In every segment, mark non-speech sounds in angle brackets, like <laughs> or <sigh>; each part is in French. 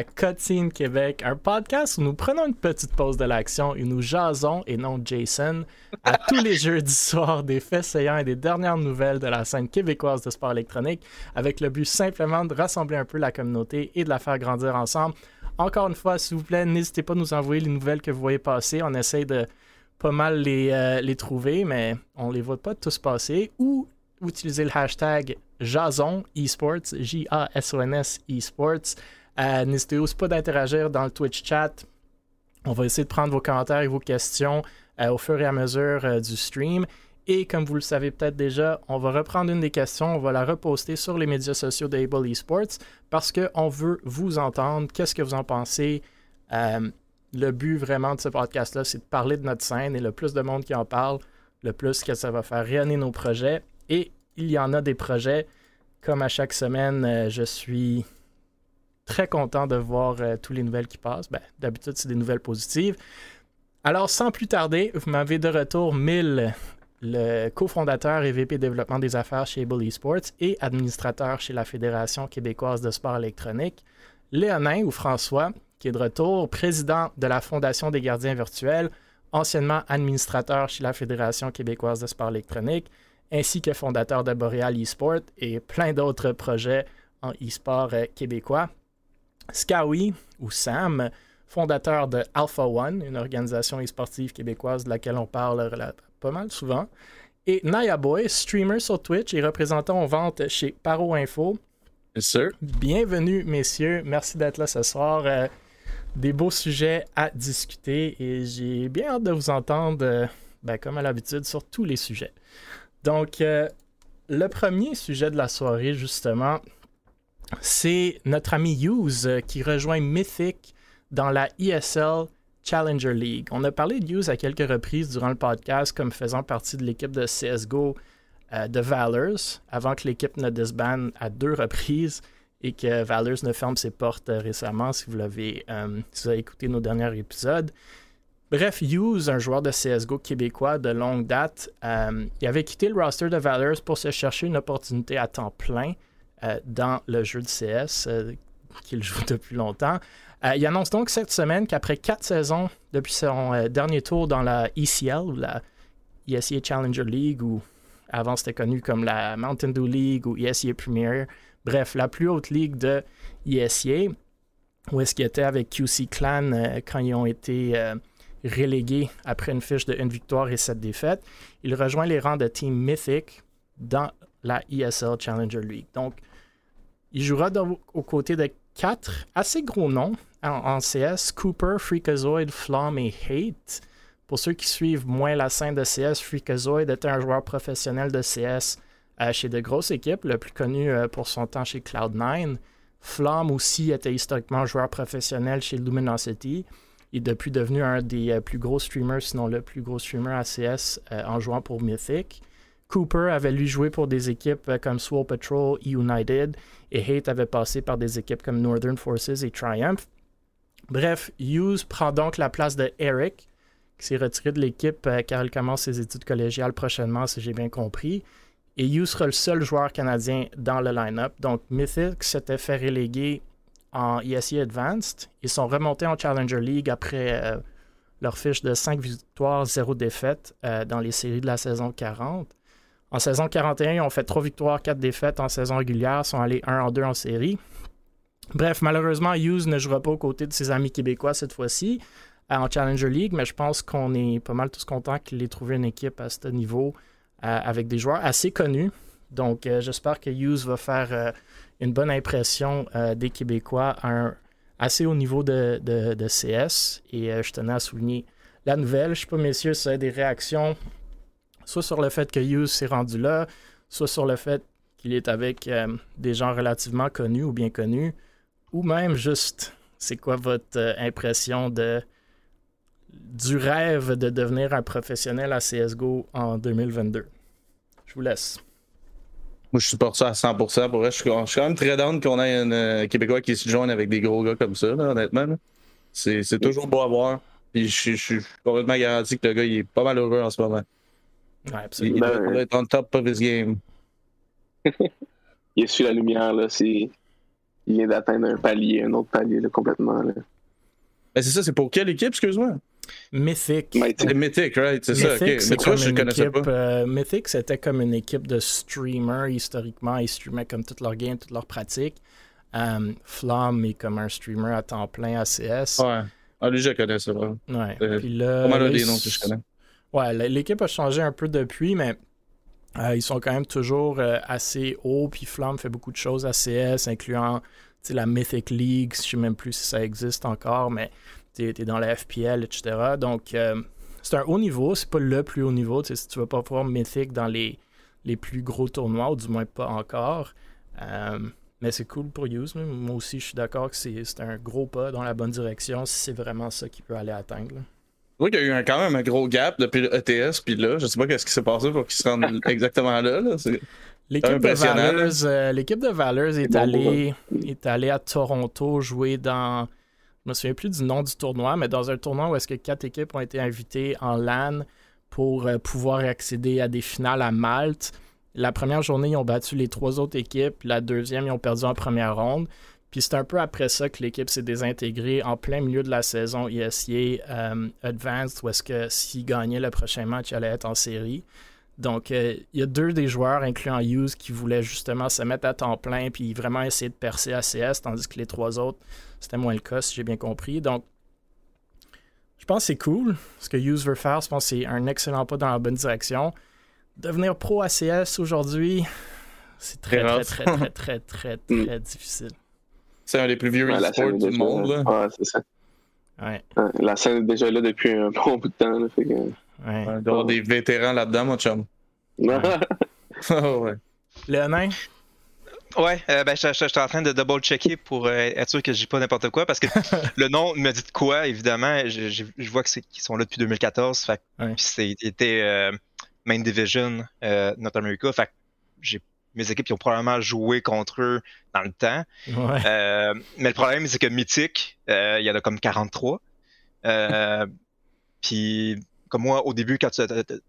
à Cotine Québec, un podcast où nous prenons une petite pause de l'action et nous jasons, et non Jason, à tous les <laughs> jeudis soirs des faits saillants et des dernières nouvelles de la scène québécoise de sport électronique, avec le but simplement de rassembler un peu la communauté et de la faire grandir ensemble. Encore une fois, s'il vous plaît, n'hésitez pas à nous envoyer les nouvelles que vous voyez passer. On essaye de pas mal les, euh, les trouver, mais on les voit pas tous passer. Ou utiliser le hashtag Jason Esports, J-A-S-O-N-S Esports. Euh, N'hésitez aussi pas d'interagir dans le Twitch chat. On va essayer de prendre vos commentaires et vos questions euh, au fur et à mesure euh, du stream. Et comme vous le savez peut-être déjà, on va reprendre une des questions, on va la reposter sur les médias sociaux d'Able Esports parce qu'on veut vous entendre. Qu'est-ce que vous en pensez? Le but vraiment de ce podcast-là, c'est de parler de notre scène et le plus de monde qui en parle, le plus que ça va faire rayonner nos projets. Et il y en a des projets. Comme à chaque semaine, je suis très content de voir euh, tous les nouvelles qui passent. Ben, D'habitude, c'est des nouvelles positives. Alors, sans plus tarder, vous m'avez de retour Mille, le cofondateur et VP développement des affaires chez Able Esports et administrateur chez la Fédération québécoise de sport électronique. Léonin ou François, qui est de retour, président de la Fondation des gardiens virtuels, anciennement administrateur chez la Fédération québécoise de sport électronique, ainsi que fondateur de Boreal eSport et plein d'autres projets en e-sport euh, québécois. Skawi, ou Sam, fondateur de Alpha One, une organisation e-sportive québécoise de laquelle on parle pas mal souvent. Et Naya Boy, streamer sur Twitch et représentant en vente chez Paro Info. Yes, sir. Bienvenue, messieurs. Merci d'être là ce soir. Euh, des beaux sujets à discuter et j'ai bien hâte de vous entendre, euh, ben, comme à l'habitude, sur tous les sujets. Donc, euh, le premier sujet de la soirée, justement, c'est notre ami Hughes euh, qui rejoint Mythic dans la ESL Challenger League. On a parlé de Hughes à quelques reprises durant le podcast comme faisant partie de l'équipe de CSGO euh, de Valors, avant que l'équipe ne disbande à deux reprises et que Valors ne ferme ses portes euh, récemment, si vous l'avez si avez écouté nos derniers épisodes. Bref, Hughes, un joueur de CSGO québécois de longue date, il avait quitté le roster de Valors pour se chercher une opportunité à temps plein dans le jeu de CS euh, qu'il joue <laughs> depuis longtemps. Euh, il annonce donc cette semaine qu'après quatre saisons depuis son euh, dernier tour dans la ECL, la ESEA Challenger League, ou avant c'était connu comme la Mountain Dew League ou ESEA Premier, bref, la plus haute ligue de ESEA, où est-ce qu'il était avec QC Clan euh, quand ils ont été euh, relégués après une fiche de une victoire et sept défaites. Il rejoint les rangs de Team Mythic dans la ESL Challenger League. Donc, il jouera aux côtés de quatre assez gros noms en, CS Cooper, Freakazoid, Flom et Hate. Pour ceux qui suivent moins la scène de CS, Freakazoid était un joueur professionnel de CS euh, chez de grosses équipes, le plus connu euh, pour son temps chez Cloud9. Flom aussi était historiquement joueur professionnel chez Luminosity. Il est depuis devenu un des euh, plus gros streamers, sinon le plus gros streamer ACS euh, en jouant pour Mythic. Cooper avait lui joué pour des équipes euh, comme Swole Patrol United, et Hate avait passé par des équipes comme Northern Forces et Triumph. Bref, Hughes prend donc la place de Eric, qui s'est retiré de l'équipe euh, car il commence ses études collégiales prochainement, si j'ai bien compris. Et Hughes sera le seul joueur canadien dans le line-up. Donc, Mythic s'était fait reléguer en ESE Advanced. Ils sont remontés en Challenger League après euh, leur fiche de 5 victoires, 0 défaites dans les séries de la saison 40. En saison 41, ils ont fait 3 victoires, 4 défaites en saison régulière, sont allés 1 en 2 en série. Bref, malheureusement, Hughes ne jouera pas aux côtés de ses amis québécois cette fois-ci euh, en Challenger League, mais je pense qu'on est pas mal tous contents qu'il ait trouvé une équipe à ce niveau euh, avec des joueurs assez connus. Donc, euh, j'espère que Hughes va faire une bonne impression des Québécois à un assez haut niveau de, de- CS. Et je tenais à souligner la nouvelle. Je ne sais pas, messieurs, si vous des réactions, soit sur le fait que Hughes s'est rendu là, soit sur le fait qu'il est avec euh, des gens relativement connus ou bien connus, ou même juste, c'est quoi votre euh, impression de du rêve de devenir un professionnel à CSGO en 2022? Je vous laisse. Moi, je supporte ça à 100%. Pour vrai, je suis, je suis quand même très down qu'on ait un euh, Québécois qui se joigne avec des gros gars comme ça, là, honnêtement. là. C'est c'est toujours beau à voir. Puis je, suis- je suis complètement garanti que le gars, il est pas mal heureux en ce moment. Ouais, Il, absolument. il Ben, doit être on top of his game. <laughs> il est sur la lumière, là. C'est. Il vient d'atteindre un palier, un autre palier là, complètement. Là. Ben, c'est ça, c'est pour quelle équipe, excuse-moi? Mythic. C'est Mythic, right? C'est ça, Mais je une connaissais équipe, pas. euh, Mythic, c'était comme une équipe de streamers historiquement. Ils streamaient comme toutes leurs games, toutes leurs pratiques. Euh, Flamme est comme un streamer à temps plein ACS. Ouais. Ah, lui, je connais ça. Ouais. Euh, Puis là, des noms que je connais. Ouais, l'équipe a changé un peu depuis, mais euh, ils sont quand même toujours euh, assez hauts. Puis Flamme fait beaucoup de choses ACS, incluant tu sais, la Mythic League. Je sais même plus si ça existe encore, mais tu es, dans la FPL, etc. Donc, euh, c'est un haut niveau. C'est pas le plus haut niveau. Si tu vas pas voir Mythic dans les, les plus gros tournois, ou du moins pas encore. Mais c'est cool pour Use. Moi aussi, je suis d'accord que c'est un gros pas dans la bonne direction si c'est vraiment ça qu'il peut aller atteindre. Je vois qu'il y a eu un- quand même un gros gap depuis le ETS, puis là, je sais pas qu'est-ce qui s'est passé pour qu'ils se rendent <laughs> exactement là. là. C'est- L'équipe de euh, l'équipe de Valors est allée est allée à Toronto jouer dans je me souviens plus du nom du tournoi, mais dans un tournoi où est-ce que quatre équipes ont été invitées en LAN pour euh, pouvoir accéder à des finales à Malte. La première journée, ils ont battu les trois autres équipes. La deuxième, ils ont perdu en première ronde. Puis c'est un peu après ça que l'équipe s'est désintégrée en plein milieu de la saison ESCA euh, Advanced, où est-ce que s'ils gagnaient le prochain match, ils allaient être en série. Donc, euh, il y a deux des joueurs, incluant Hughes, qui voulaient justement se mettre à temps plein puis vraiment essayer de percer à CS, tandis que les trois autres, c'était moins le cas, si j'ai bien compris. Donc, je pense que c'est cool. Ce que Hughes veut faire, je pense que c'est un excellent pas dans la bonne direction. Devenir pro ACS aujourd'hui, c'est très, Très très, très, très, très, très, très, très <laughs> difficile. C'est un des plus vieux Ouais, la e-sports du monde. Là. Ouais, c'est ça. Ouais, Ouais, La scène est déjà là depuis un bon bout de temps. Là, fait que... ouais. Ouais, il doit y avoir des vétérans là-dedans, mon chum. <laughs> Ah ouais. Léonin, Ouais, euh, ben, je je- j'étais en train de double-checker pour euh, être sûr que je dis pas n'importe quoi, parce que <laughs> le nom me dit de quoi, évidemment. Je, vois qu'ils sont là depuis 2014. Fait Ouais. c'était euh, Main Division euh, North America. Fait que j'ai mes équipes qui ont probablement joué contre eux dans le temps. ouais. Euh, mais le problème, c'est que Mythic, euh, il y en a comme 43. Euh, <laughs> puis, comme moi, au début, quand tu as,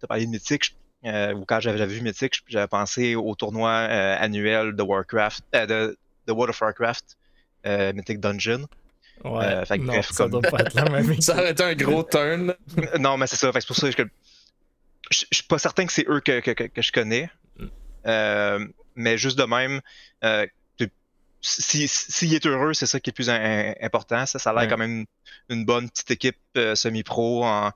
parlé de Mythic, je- euh, ou quand j'avais j'avais vu Mythic, je- j'avais pensé au tournoi euh, annuel de Warcraft, euh, de, de World of Warcraft, euh, Mythic Dungeon. ouais. euh, fait que non, bref, ça comme- doit pas être la même. <laughs> Ça aurait été un gros turn. <laughs> non, mais c'est ça. C'est pour ça que je, je suis pas certain que c'est eux que, que, que- que je connais. Euh, mais juste de même, euh, tu- si- s'il est heureux, c'est ça qui est le plus in- important. Ça, ça a l'air Ouais. quand même une bonne petite équipe euh, semi-pro en,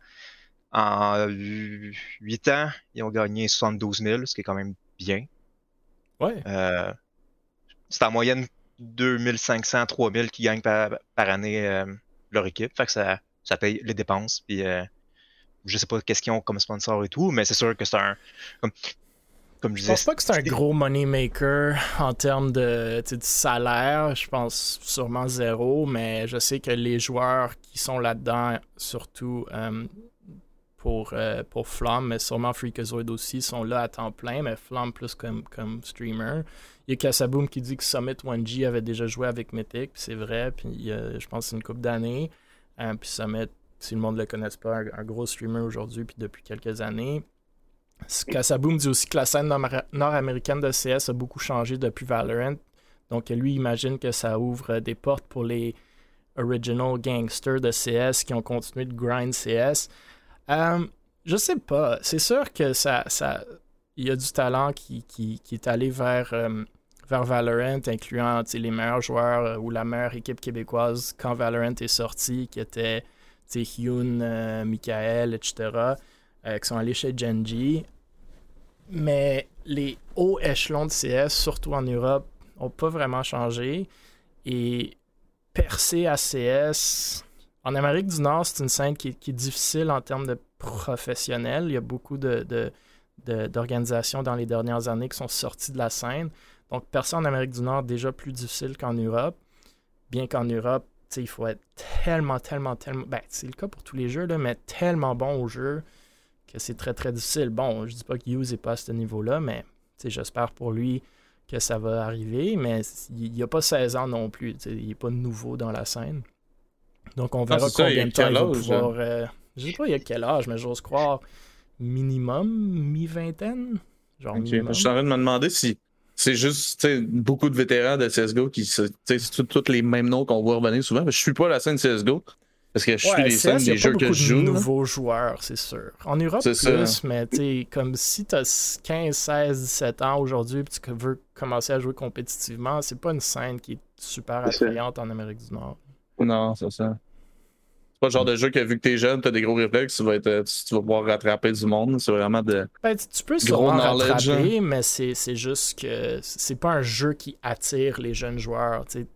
en 8 ans. Ils ont gagné 72 000, ce qui est quand même bien. Ouais. Euh, c'est en moyenne 2500, 3000 qui gagnent par, par année euh, leur équipe. Fait que ça, ça paye les dépenses. Puis, je sais pas qu'est-ce qu'ils ont comme sponsor et tout, mais c'est sûr que c'est un. Comme, je Je disais. pense pas que c'est un gros money maker en termes de, salaire. Je pense sûrement zéro, mais je sais que les joueurs qui sont là-dedans, surtout euh, pour, euh, pour Flamme, mais sûrement Freakazoid aussi, sont là à temps plein, mais Flamme plus comme, comme streamer. Il y a Kasaboom qui dit que Summit 1G avait déjà joué avec Mythic, puis c'est vrai, puis euh, je pense une couple d'années. Euh, puis Summit, si le monde ne le connaisse pas, un, un gros streamer aujourd'hui, puis depuis quelques années. Kasaboom dit aussi que la scène nord- nord-américaine de CS a beaucoup changé depuis Valorant. Donc lui imagine que ça ouvre des portes pour les original gangsters de CS qui ont continué de grind CS. Euh, je sais pas. C'est sûr que ça, ça, il y a du talent qui, qui, est allé vers, euh, vers Valorant, incluant les meilleurs joueurs euh, ou la meilleure équipe québécoise quand Valorant est sorti, qui était Hyun, euh, Michael, etc., euh, qui sont allés chez Genji. Mais les hauts échelons de CS, surtout en Europe, n'ont pas vraiment changé. Et percer à CS, en Amérique du Nord, c'est une scène qui, est difficile en termes de professionnels. Il y a beaucoup de, de- d'organisations dans les dernières années qui sont sorties de la scène. Donc, percer en Amérique du Nord, déjà plus difficile qu'en Europe. Bien qu'en Europe, il faut être tellement, tellement, tellement. Ben, c'est le cas pour tous les jeux, là, mais tellement bon au jeu que c'est très, très difficile. Bon, je dis pas que Hughes n'est pas à ce niveau-là, mais j'espère pour lui que ça va arriver. Mais il n'a pas 16 ans non plus. Il n'est pas nouveau dans la scène. Donc, on verra ça, a combien de temps il va pouvoir. euh, je sais pas il a quel âge, mais j'ose croire minimum mi-vingtaine. Genre. Je suis en train de me demander si c'est juste beaucoup de vétérans de CSGO qui c'est tous tous les mêmes noms qu'on voit revenir souvent. Je suis pas la scène CSGO parce que je suis Ouais, les des jeux que je joue. nouveaux joueurs, c'est sûr. En Europe, C'est plus, ça. mais tu sais, comme si tu as 15, 16, 17 ans aujourd'hui et tu veux commencer à jouer compétitivement, c'est pas une scène qui est super attrayante en Amérique du Nord. Non, c'est ça. C'est pas le genre de jeu que vu que t'es jeune, t'as des gros réflexes, tu vas, être, tu, tu vas pouvoir rattraper du monde. C'est vraiment de. Ben, tu- tu peux Gros sûrement knowledge, rattraper, mais c'est c'est juste que c'est pas un jeu qui attire les jeunes joueurs. tu sais.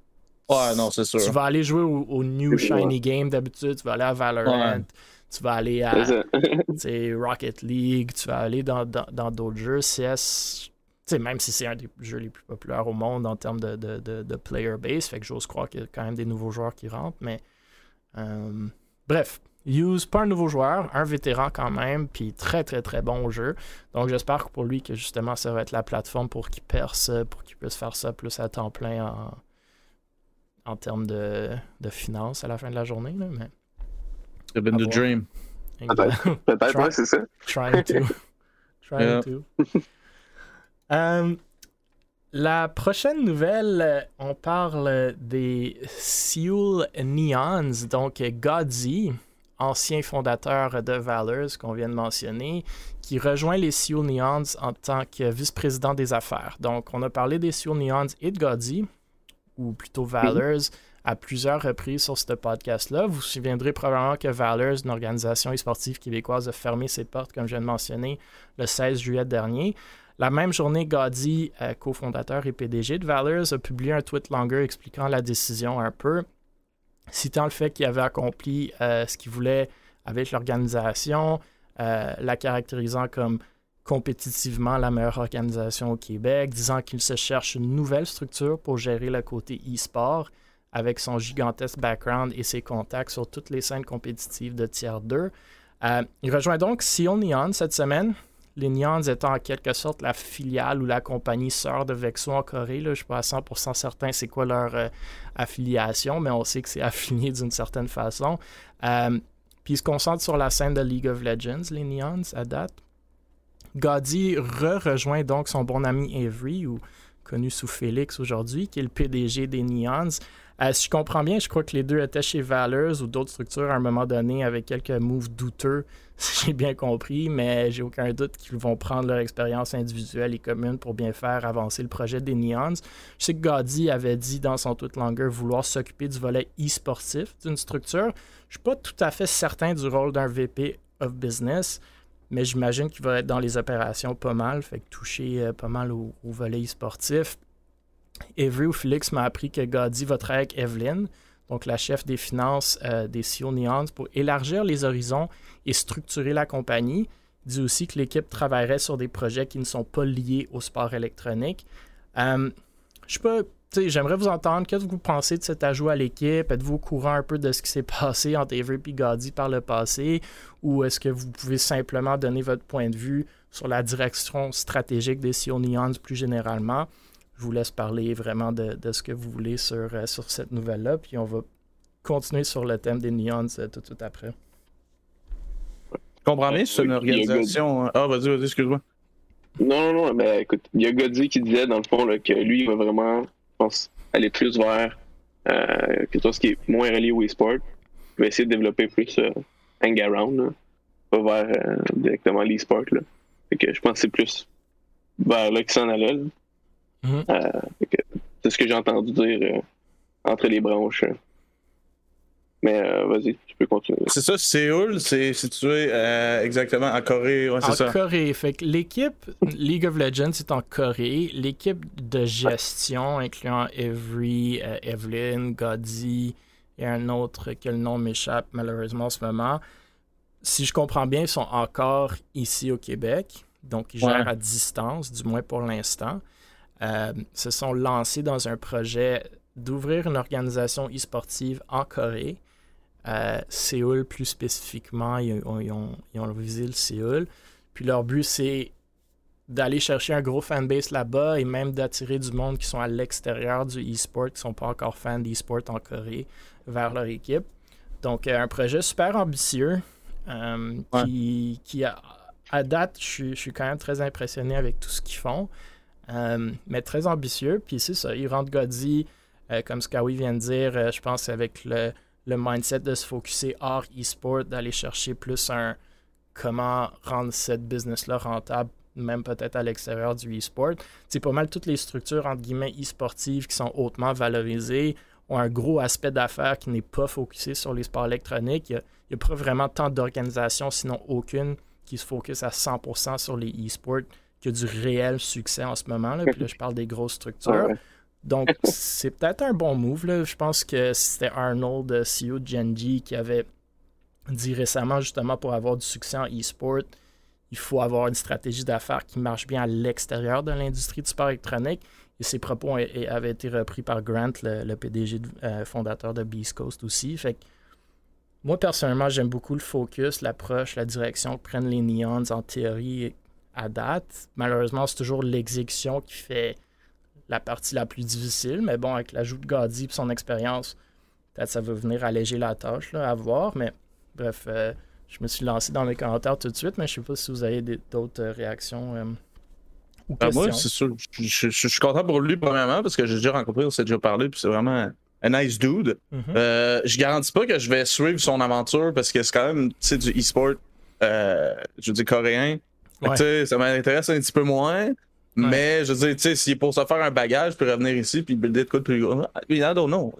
Ouais, non, c'est sûr. Tu vas aller jouer au, au New Shiny Game d'habitude, tu vas aller à Valorant, Ouais. tu vas aller à <laughs> Rocket League, tu vas aller dans dans- dans d'autres jeux. CS, tu sais, même si c'est un des jeux les plus populaires au monde en termes de, de, de- de player base, fait que j'ose croire qu'il y a quand même des nouveaux joueurs qui rentrent, mais euh, bref. Use, pas un nouveau joueur, un vétéran quand même, puis très très très bon au jeu. Donc j'espère que pour lui que justement ça va être la plateforme pour qu'il perce, pour qu'il puisse faire ça plus à temps plein en, en termes de, de finances à la fin de la journée. Là, mais... It's been the voir. dream. <laughs> Peut-être. Ouais, c'est ça. Trying to. <laughs> Trying Yeah. to. Euh, la prochaine nouvelle, euh, on parle des Seoul Neons, donc Godzi, ancien fondateur de Valors qu'on vient de mentionner, qui rejoint les Seoul Neons en tant que vice-président des affaires. Donc, on a parlé des Seoul Neons et de Godzi, ou plutôt Valors, à plusieurs reprises sur ce podcast-là. Vous vous souviendrez probablement que Valors, une organisation e-sportive québécoise, a fermé ses portes, comme je viens de mentionner, le 16 juillet dernier. La même journée, Gaudy, euh, cofondateur et PDG de Valors, a publié un tweet longer expliquant la décision un peu, citant le fait qu'il avait accompli euh, ce qu'il voulait avec l'organisation, euh, la caractérisant comme compétitivement la meilleure organisation au Québec, disant qu'il se cherche une nouvelle structure pour gérer le côté e-sport avec son gigantesque background et ses contacts sur toutes les scènes compétitives de Tier 2. Euh, il rejoint donc Seoul Neon cette semaine. Les Neons étant en quelque sorte la filiale ou la compagnie sœur de Vexo en Corée. Je ne suis pas à 100% certain c'est quoi leur euh, affiliation, mais on sait que c'est <laughs> affilié d'une certaine façon. Euh, puis ils se concentrent sur la scène de League of Legends, les Neons, à date. Gaudy re-rejoint donc son bon ami Avery, ou connu sous Félix aujourd'hui, qui est le PDG des Neons. Euh, si je comprends bien, je crois que les deux étaient chez Valors ou d'autres structures à un moment donné avec quelques moves douteux, <laughs> si j'ai bien compris, mais j'ai aucun doute qu'ils vont prendre leur expérience individuelle et commune pour bien faire avancer le projet des Neons. Je sais que Gaudy avait dit dans son tweet longer vouloir s'occuper du volet e-sportif d'une structure. Je suis pas tout à fait certain du rôle d'un VP of Business, mais j'imagine qu'il va être dans les opérations pas mal, fait que toucher euh, pas mal au, au volet e-sportif. Avery ou Félix m'a appris que Gaudy va travailler avec Evelyn, donc la chef des finances euh, des CEO Neons, pour élargir les horizons et structurer la compagnie. Il dit aussi que l'équipe travaillerait sur des projets qui ne sont pas liés au sport électronique. Euh, je sais pas, tu sais, j'aimerais vous entendre. Qu'est-ce que vous pensez de cet ajout à l'équipe? Êtes-vous au courant un peu de ce qui s'est <laughs> passé entre Avery et Gaudy par le passé? Ou est-ce que vous pouvez simplement donner votre point de vue sur la direction stratégique des CEO Neons plus généralement? Je vous laisse parler vraiment de, de ce que vous voulez sur, euh, sur cette nouvelle-là, puis on va continuer sur le thème des Neons euh, tout de suite après. Je comprends bien, c'est une organisation. hein? Ah, vas-y, vas-y, excuse-moi. Non, non, non, mais écoute, il y a Goddy qui disait dans le fond là, que lui, il va vraiment, pense, aller plus vers euh, quelque chose qui est moins relié au e-sport. Il va essayer de développer plus euh, pas vers euh, directement l'e-sport. que je pense que c'est plus vers là qu'il s'en allait. là. Mhm. Euh, c'est ce que j'ai entendu dire euh, entre les branches. Mais euh, vas-y, tu peux continuer. C'est ça, Séoul, c'est situé euh, exactement en Corée. Ouais, c'est En ça. Corée, fait que l'équipe League of Legends est en Corée. L'équipe de gestion, incluant Avery, euh, Evelyn, Gaudy et un autre que le nom m'échappe malheureusement en ce moment. Si je comprends bien, ils sont encore ici au Québec. Donc, ils Ouais. gèrent à distance, du moins pour l'instant. Euh, se sont lancés dans un projet d'ouvrir une organisation e-sportive en Corée. Séoul, plus spécifiquement, ils ont, ils ont- ils ont visé le Séoul. Puis leur but, c'est d'aller chercher un gros fanbase là-bas et même d'attirer du monde qui sont à l'extérieur du e-sport, qui ne sont pas encore fans d'e-sport en Corée, vers leur équipe. Donc, euh, un projet super ambitieux euh, qui, qui, à, à date, je suis, je suis quand même très impressionné avec tout ce qu'ils font. Euh, mais très ambitieux. Puis c'est ça, il rentre Godzi, euh, comme qu'Awi vient de dire, je pense avec le, le mindset de se focuser hors e-sport, d'aller chercher plus un comment rendre cette business-là rentable, même peut-être à l'extérieur du e-sport. C'est pas mal toutes les structures, entre guillemets, e-sportives qui sont hautement valorisées ont un gros aspect d'affaires qui n'est pas focusé sur les sports électroniques. Il n'y a, pas vraiment tant d'organisations, sinon aucune, qui se focus à 100% sur les e-sports, qui a du réel succès en ce moment. Là. Puis là, je parle des grosses structures. Donc, c'est peut-être un bon move. Là. Je pense que c'était Arnold, euh, CEO de Genji, qui avait dit récemment, justement, pour avoir du succès en e-sport, il faut avoir une stratégie d'affaires qui marche bien à l'extérieur de l'industrie du sport électronique. Et ses propos avaient été repris par Grant, le, PDG euh, fondateur de Beast Coast aussi. Fait que, moi, personnellement, j'aime beaucoup le focus, l'approche, la direction que prennent les Neons en théorie à date. Malheureusement, c'est toujours l'exécution qui fait la partie la plus difficile. Mais bon, avec l'ajout de Gadi et son expérience, peut-être ça va venir alléger la tâche là, à voir. Mais bref, euh, je me suis lancé dans les commentaires tout de suite, mais je ne sais pas si vous avez d'autres réactions. Euh, ben, moi, c'est sûr. Je, suis content pour lui, premièrement, parce que j'ai déjà rencontré, on s'est déjà parlé, puis c'est vraiment un nice dude. Mm-hmm. Euh, je garantis pas que je vais suivre son aventure parce que c'est quand même du e-sport, euh, je veux dire, coréen. Ça m'intéresse un petit peu moins. Mais je veux dire, tu sais, s'il est pour se faire un bagage, puis revenir ici, puis builder de quoi de plus gros. I don't know.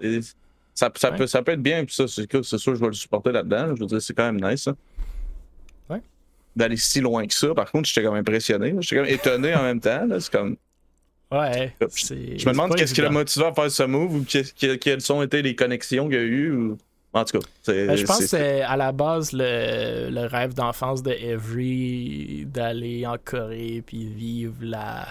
Ça, ça, peut, ça peut être bien, puis ça, c'est sûr, je vais le supporter là-dedans. Je veux dire, c'est quand même nice. Ça d'aller si loin que ça. Par contre, j'étais comme impressionné. J'étais comme étonné en même temps. C'est comme. Ouais. Je me demande qu'est-ce qui l'a motivé à faire ce move ou quelles ont été les connexions qu'il y a eu. En tout cas, ben, je pense que c'est à la base le, le rêve d'enfance de Every d'aller en Corée puis vivre la,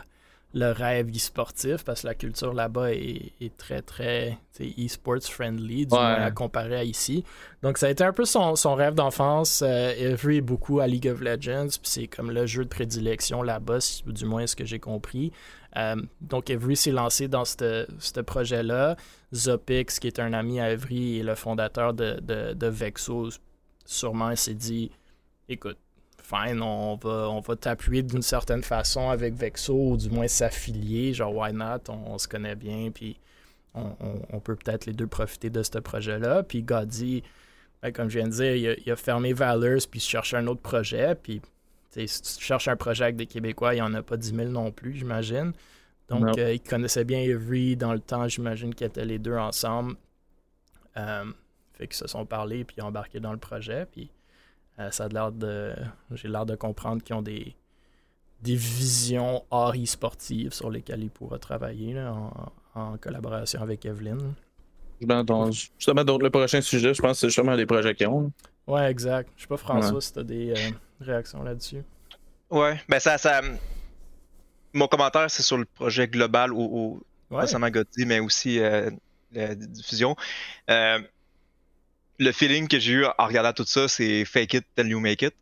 le rêve e-sportif parce que la culture là-bas est, très, très e-sports friendly, du moins à comparer à ici. Donc, ça a été un peu son, rêve d'enfance. Euh, Every est beaucoup à League of Legends, puis c'est comme le jeu de prédilection là-bas, du moins ce que j'ai compris. Euh, donc, Every s'est lancé dans ce projet-là. Zopix, qui est un ami à Every et le fondateur de, de, de Vexo, sûrement s'est dit écoute, fine, on va, on va t'appuyer d'une certaine façon avec Vexo, ou du moins s'affilier, genre why not, on, se connaît bien, puis on, peut peut-être les deux profiter de ce projet-là. Puis Gadi, ben, comme je viens de dire, il a, fermé Valors, puis il cherche un autre projet, puis si tu cherches un projet avec des Québécois, il n'y en a pas 10 000 non plus, j'imagine. Donc, euh, il connaissait bien Every dans le temps, j'imagine qu'ils étaient les deux ensemble. Euh, fait qu'ils se sont parlé, puis embarqué dans le projet, puis euh, ça a l'air de. J'ai l'air de comprendre qu'ils ont des, des visions hors sportives sur lesquelles ils pourraient travailler en, collaboration avec Evelyn. justement, donc, le prochain sujet, je pense que c'est justement les projets qu'ils ont. Ouais, exact. Je sais pas, François, si tu as des euh, réactions là-dessus. Ouais, ben ça, ça. Mon commentaire, c'est sur le projet global ou, pas seulement Gotti, mais aussi euh, la diffusion le feeling que j'ai eu en regardant tout ça, c'est fake it till you make it.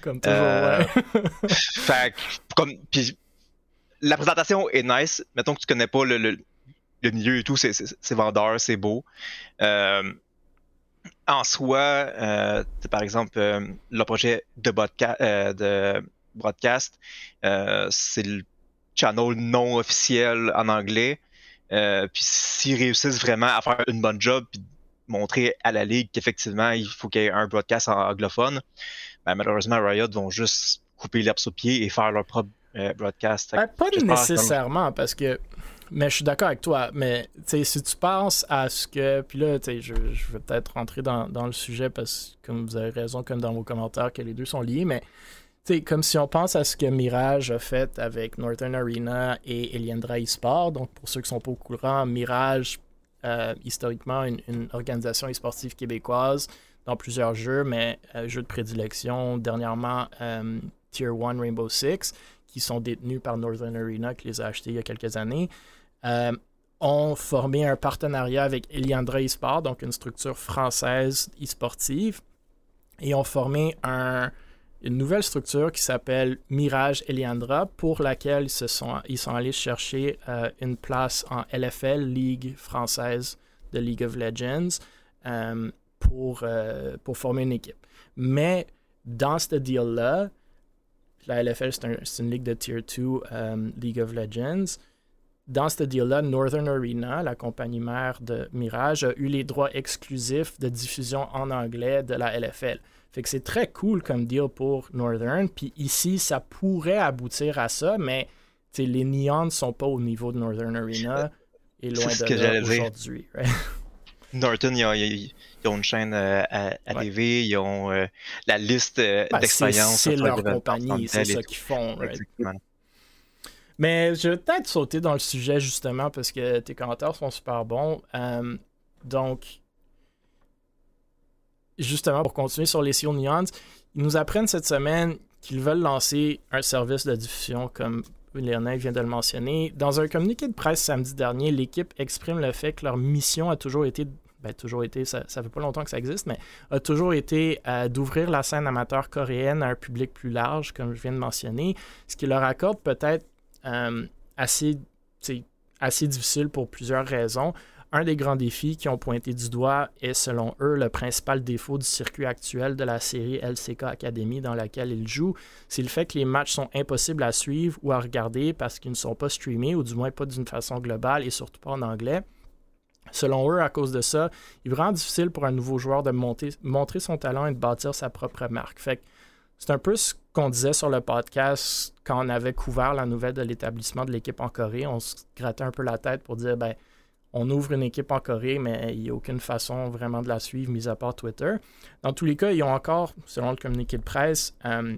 Comme toujours, euh, <laughs> <laughs> fait comme, puis la présentation est nice. Mettons que tu connais pas le, le, milieu et tout, c'est vendeur, c'est beau. Euh, en soi, euh, par exemple, le projet de, de broadcast, c'est le channel non officiel en anglais. puis s'ils réussissent vraiment à faire une bonne job, puis montrer à la ligue qu'effectivement, il faut qu'il y ait un broadcast en anglophone, ben, malheureusement, Riot vont juste couper l'herbe au pied et faire leur propre euh, broadcast. Ben, pas nécessairement, parce que. Mais je suis d'accord avec toi. Mais si tu penses à ce que. Puis là, je, je vais peut-être rentrer dans, le sujet parce que, comme vous avez raison, comme dans vos commentaires, que les deux sont liés. Mais comme si on pense à ce que Mirage a fait avec Northern Arena et Eliandra eSport. Donc, pour ceux qui sont pas au courant, Mirage euh, historiquement une, organisation e-sportive québécoise dans plusieurs jeux, mais euh, jeux de prédilection, dernièrement euh, Tier 1 Rainbow Six, qui sont détenus par Northern Arena, qui les a achetés il y a quelques années, ont formé un partenariat avec Eliandra eSport, donc une structure française e-sportive, et ont formé un, une nouvelle structure qui s'appelle Mirage Eliandra, pour laquelle ils, sont, allés chercher euh, une place en LFL, Ligue française de League of Legends, euh, pour, euh, pour former une équipe. Mais dans ce deal-là, la LFL, c'est une ligue de Tier 2 League of Legends. dans ce deal-là, Northern Arena, la compagnie mère de Mirage, a eu les droits exclusifs de diffusion en anglais de la LFL. Fait que c'est très cool comme deal pour Northern. Puis ici, ça pourrait aboutir à ça, mais les Neons ne sont pas au niveau de Northern Arena et loin ce de que là aujourd'hui. right? <laughs> Norton, ils ont, ils ont une chaîne euh, à, à Ouais. TV, ils ont euh, la liste euh, Ben, d'expérience. c'est leur compagnie, c'est ça qu'ils font. right? Mais je vais peut-être sauter dans le sujet justement parce que tes commentaires sont super bons. Donc, justement, pour continuer sur les Seal Neons, ils nous apprennent cette semaine qu'ils veulent lancer un service de diffusion comme Léonel vient de le mentionner. Dans un communiqué de presse samedi dernier, l'équipe exprime le fait que leur mission a toujours été, ben, toujours été, ça, ça fait pas longtemps que ça existe, mais a toujours été euh, d'ouvrir la scène amateur coréenne à un public plus large, comme je viens de mentionner, ce qui leur accorde peut-être euh, assez, assez difficile pour plusieurs raisons. Un des grands défis qui ont pointé du doigt est, selon eux, le principal défaut du circuit actuel de la série LCK Academy dans laquelle ils jouent. C'est le fait que les matchs sont impossibles à suivre ou à regarder parce qu'ils ne sont pas streamés, ou du moins pas d'une façon globale et surtout pas en anglais. Selon eux, à cause de ça, il est vraiment difficile pour un nouveau joueur de montrer son talent et de bâtir sa propre marque. C'est un peu ce qu'on disait sur le podcast quand on avait couvert la nouvelle de l'établissement de l'équipe en Corée. On se grattait un peu la tête pour dire, ben, on ouvre une équipe en Corée, mais il n'y a aucune façon vraiment de la suivre, mis à part Twitter. Dans tous les cas, ils ont encore, selon le communiqué de presse, euh,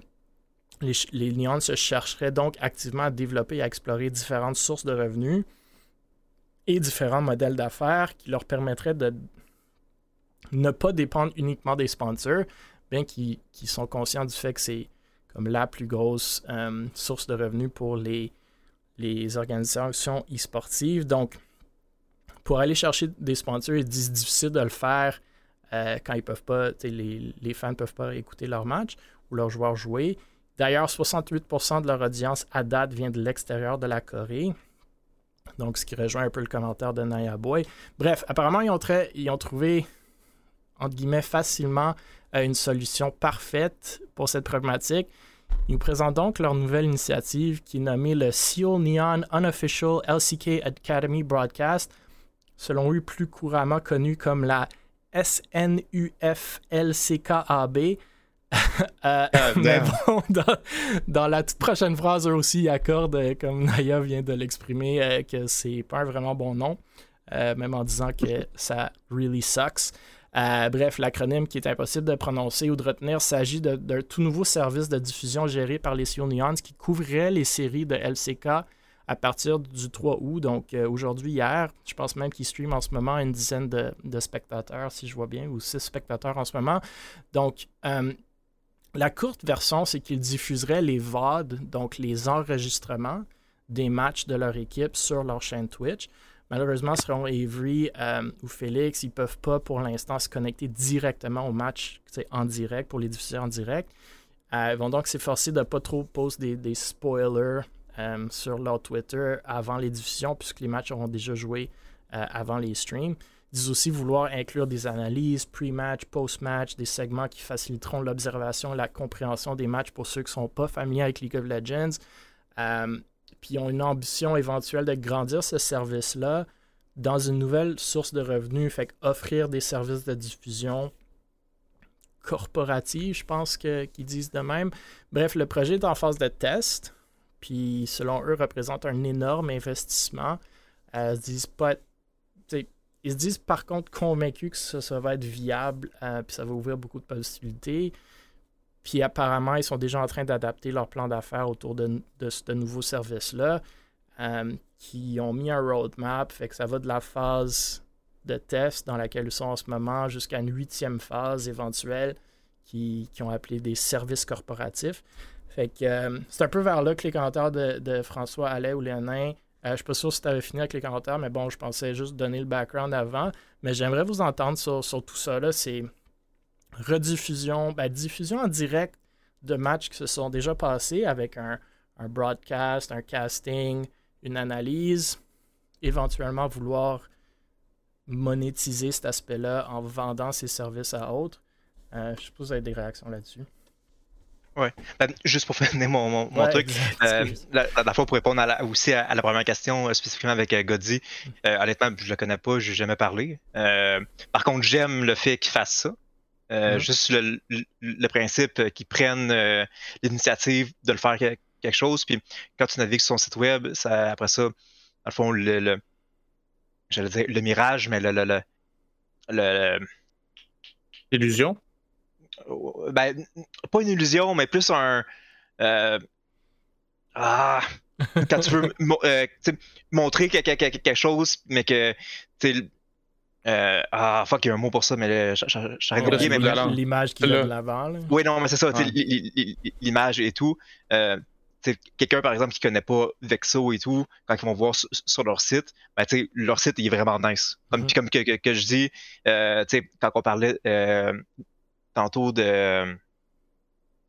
les, les se chercheraient donc activement à développer et à explorer différentes sources de revenus et différents modèles d'affaires qui leur permettraient de ne pas dépendre uniquement des sponsors, bien qu'ils qu'ils sont conscients du fait que c'est comme la plus grosse euh, source de revenus pour les, les organisations e-sportives. Donc, pour aller chercher des sponsors, ils disent difficile de le faire euh, quand ils peuvent pas, les, les fans ne peuvent pas écouter leur match ou leurs joueurs jouer. D'ailleurs, 68% de leur audience à date vient de l'extérieur de la Corée. Donc, ce qui rejoint un peu le commentaire de Naya Boy. Bref, apparemment, ils ont, trouvé, entre guillemets, facilement euh, une solution parfaite pour cette problématique. Ils nous présentent donc leur nouvelle initiative qui est nommée le Seal Neon Unofficial LCK Academy Broadcast, selon eux plus couramment connu comme la SNUFLCKAB. <laughs> Euh, mais damn. bon, dans, dans la toute prochaine phrase, eux aussi ils accordent, euh, comme Naya vient de l'exprimer, euh, que c'est pas un vraiment bon nom, euh, même en disant que ça really sucks. Bref, l'acronyme qui est impossible de prononcer ou de retenir s'agit d'un tout nouveau service de diffusion géré par les Seal Neons qui couvrirait les séries de LCK à partir du 3 août, donc euh, aujourd'hui, hier. Je pense même qu'ils streament en ce moment une dizaine de, spectateurs, si je vois bien, ou six spectateurs en ce moment. Donc, euh, la courte version, c'est qu'ils diffuseraient les VOD, donc les enregistrements des matchs de leur équipe sur leur chaîne Twitch. Malheureusement, selon Avery euh, ou Félix, ils ne peuvent pas pour l'instant se connecter directement au match en direct pour les diffuser en direct. Ils vont donc s'efforcer de ne pas trop poster des, des spoilers euh, sur leur Twitter avant les diffusions, puisque les matchs auront déjà joué euh, avant les streams. Ils disent aussi vouloir inclure des analyses, pre-match, post-match, des segments qui faciliteront l'observation la compréhension des matchs pour ceux qui ne sont pas familiers avec League of Legends. Euh, puis ils ont une ambition éventuelle de grandir ce service-là dans une nouvelle source de revenus, fait offrir des services de diffusion corporative, je pense qu'ils disent de même. Bref, le projet est en phase de test, puis selon eux, représente un énorme investissement. Euh, ils se disent pas, ils se disent par contre convaincus que ça, va être viable, euh, puis ça va ouvrir beaucoup de possibilités. Puis apparemment, ils sont déjà en train d'adapter leur plan d'affaires autour de, de ce nouveau service-là, euh, qui ont mis un roadmap, fait que ça va de la phase de test dans laquelle ils sont en ce moment jusqu'à une huitième phase éventuelle qui, qui ont appelé des services corporatifs. Fait que euh, c'est un peu vers là que les commentaires de, François allaient ou Léonin. Euh, je suis pas sûr si tu avais fini avec les commentaires, mais bon, je pensais juste donner le background avant. Mais j'aimerais vous entendre sur, tout ça. là. C'est rediffusion, ben, diffusion en direct de matchs qui se sont déjà passés avec un, un broadcast, un casting, une analyse. Éventuellement vouloir monétiser cet aspect-là en vendant ses services à autres. Euh, je suppose que vous avez des réactions là-dessus. Ouais. Ben, juste pour <laughs> finir mon, mon, mon Ouais, truc, euh, la, fois pour répondre à la- aussi à, à la première question, euh, spécifiquement avec euh, Godzi, euh, honnêtement, je le connais pas, j'ai jamais parlé. Euh, par contre, j'aime le fait qu'ils fassent ça. Euh, Mhm. Juste le, le, le principe qu'ils prennent euh, l'initiative de le faire que- quelque chose. Puis quand tu navigues sur son site web, ça, après ça, dans le fond, le, le j'allais dire le mirage, mais le, le, le, le- Illusion. euh, ben, pas une illusion, mais plus un. euh, ah! <laughs> Quand tu veux mo- euh, montrer que- que- que- quelque chose, mais que. euh, ah, fuck, il y a un mot pour ça, mais là, j'arrête d'oublier, mais l'image- qui va de l'avant. là. Oui, non, mais c'est ça, l'image et tout. Euh, quelqu'un, par exemple, qui connaît pas Vexo et tout, quand ils vont voir sur, sur leur site, ben, leur site il est vraiment nice. Comme, Mhm. puis comme que, que- que je dis, euh, quand on parlait euh, tantôt de.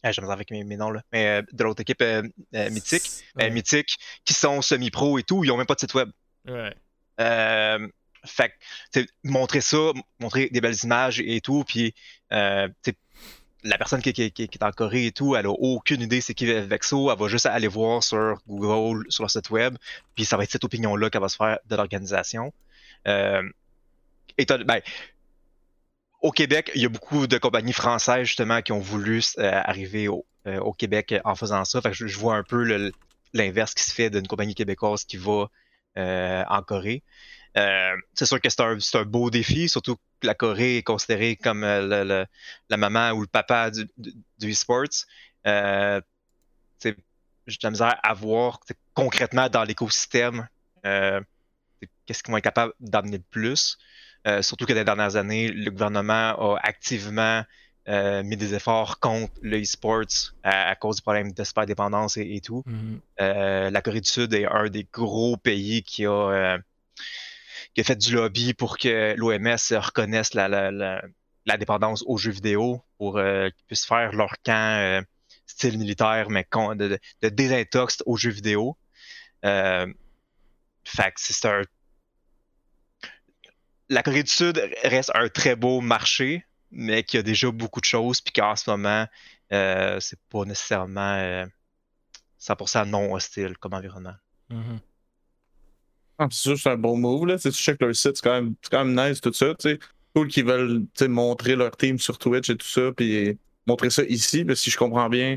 Ah, je me avec mes, mes noms là. Mais euh, de l'autre équipe euh, euh, mythique, Ouais. euh, mythique, qui sont semi-pro et tout, ils ont même pas de site web. Ouais. Euh, fait montrer ça, montrer des belles images et tout, puis euh, la personne qui, qui- qui- qui est en Corée et tout, elle a aucune idée c'est qui Vexo, elle va juste aller voir sur Google, sur leur site web, puis ça va être cette opinion-là qu'elle va se faire de l'organisation. Euh, et ben, au Québec, il y a beaucoup de compagnies françaises justement qui ont voulu euh, arriver au, euh, Québec en faisant ça. Je, vois un peu l'inverse qui se fait d'une compagnie québécoise qui va euh, en Corée. Euh, c'est sûr que c'est un, beau défi, surtout que la Corée est considérée comme euh, la maman ou le papa du, du, e-sports. Euh, j'ai la misère à voir concrètement dans l'écosystème euh, qu'est-ce qu'ils vont être capables d'amener de plus. Euh, surtout que dans les dernières années, le gouvernement a activement euh, mis des efforts contre le e-sports à, à cause du problème de dépendance et, et tout. Mhm. Euh, la Corée du Sud est un des gros pays qui a, qui a fait du lobby pour que l'OMS reconnaisse la, la, la, la dépendance aux jeux vidéo pour qu'ils puissent faire leur camp style militaire, mais con- de, de, de désintox aux jeux vidéo. Euh, fait que c'est un. La Corée du Sud reste un très beau marché, mais qui a déjà beaucoup de choses, puis qu'en ce moment, euh, c'est pas nécessairement euh, 100% non hostile comme environnement. Mhm. Ah, c'est sûr que c'est un bon move. Là. Tu check leur site, c'est quand, même- quand même nice tout ça. Tu sais. Cool qu'ils veulent montrer leur team sur Twitch et tout ça, puis montrer ça ici, parce que si je comprends bien,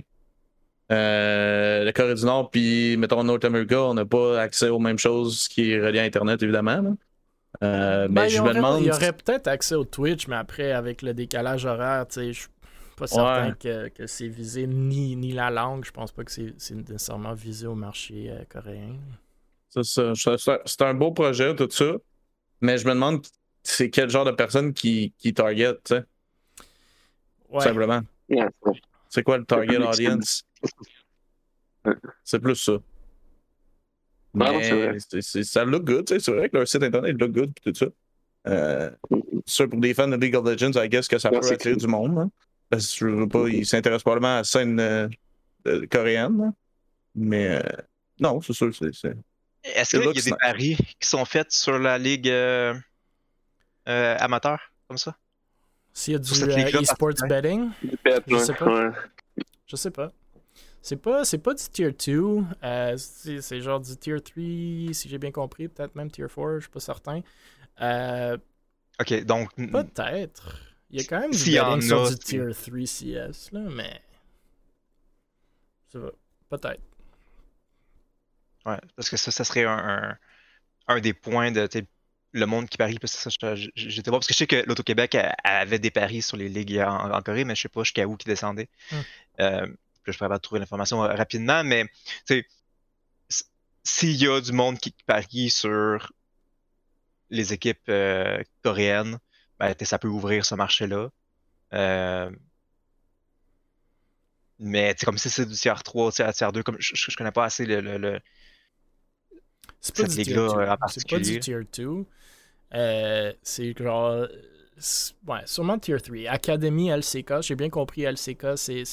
euh, la Corée du Nord, puis mettons North America, on n'a pas accès aux mêmes choses qui est relié à Internet, évidemment. là. Euh, Ben, mais il y je aurait, me demande. il y aurait peut-être accès au Twitch, mais après, avec le décalage horaire, tu sais, je suis pas certain Ouais. que, que c'est visé, ni, ni la langue. Je pense pas que c'est c'est nécessairement visé au marché euh, coréen. C'est ça. C'est un beau projet, tout ça. Mais je me demande, c'est quel genre de personne qui, qui target, tu sais, Ouais. simplement. C'est quoi le target audience? C'est plus ça. Non, Mais c'est vrai. c'est- c'est- ça look good, c'est vrai que leur site internet look good pis tout ça. Euh, sûr, pour des fans de League of Legends, I guess que ça Non, peut attirer cool. du monde. hein. Parce que je veux pas, ils s'intéressent probablement à la scène euh, coréenne. hein. Mais euh, non, c'est sûr, c'est. c'est- Est-ce qu'il y a des nice. paris qui sont faits sur la ligue euh, euh, amateur, comme ça? S'il y a du euh, e-sports betting, Je ouais. sais pas. Ouais. je sais pas. C'est pas, c'est pas du tier 2. euh, c'est c'est genre du tier 3, si j'ai bien compris. Peut-être même tier 4, je suis pas certain. Euh, Ok, donc. Peut-être. Il y a quand même du S'il y en sur a, du tier 3 CS, là, mais. Ça va. Peut-être. Ouais, parce que ça, ça serait un, un, un des points de le monde qui parie. Parce que ça, j'étais parce que je sais que l'Auto-Québec avait des paris sur les ligues en, en Corée, mais je sais pas jusqu'à où qui descendait. Hmm. Euh, je pourrais pas trouver l'information euh, rapidement, mais s'il y a du monde qui parie sur les équipes euh, coréennes, ben, ça peut ouvrir ce marché-là. Euh, mais comme si c'est du tier 3, tier, tier 2, comme je, connais pas assez le, le- le- C'est pas Cette du tier ligue-là, 2. en C'est pas du particulier. tier 2. Euh, c'est genre. Ouais, sûrement tier 3. Academy, LCK. J'ai bien compris, LCK, c'est,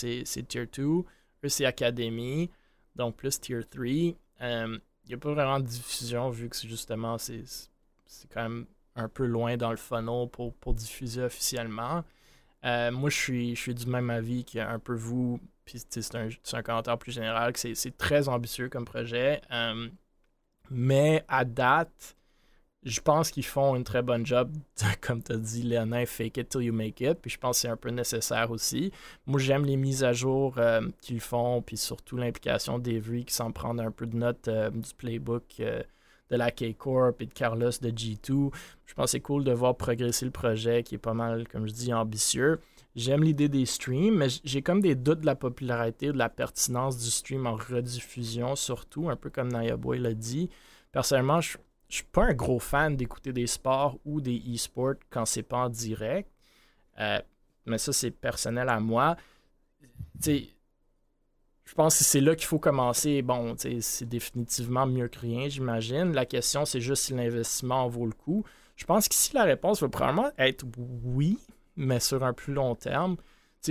tier 2. Eux, c'est Academy. Donc, plus tier 3. Il n'y a pas vraiment de diffusion vu que c'est justement, c'est, c'est quand même un peu loin dans le funnel pour, pour diffuser officiellement. Euh, moi, je suis, je suis du même avis qu'un peu vous. puis c'est un, un, commentaire plus général, que c'est très ambitieux comme projet. Euh, mais à date, je pense qu'ils font une très bonne job, <laughs> comme tu as dit, Léonin, fake it till you make it. Puis je pense que c'est un peu nécessaire aussi. Moi, j'aime les mises à jour euh, qu'ils font, puis surtout l'implication d'Every qui s'en prend un peu de notes euh, du playbook euh, de la K-Corp et de Carlos de G2. Je pense que c'est cool de voir progresser le projet qui est pas mal, comme je dis, ambitieux. J'aime l'idée des streams, mais j'ai comme des doutes de la popularité, de la pertinence du stream en rediffusion, surtout, un peu comme Naya Boy l'a dit. Personnellement, je je suis pas un gros fan d'écouter des sports ou des e-sports quand c'est pas en direct. Euh, mais ça, c'est personnel à moi. je pense que c'est là qu'il faut commencer. Bon, c'est définitivement mieux que rien, j'imagine. La question, c'est juste si l'investissement vaut le coup. Je pense qu'ici, la réponse va probablement être oui, mais sur un plus long terme.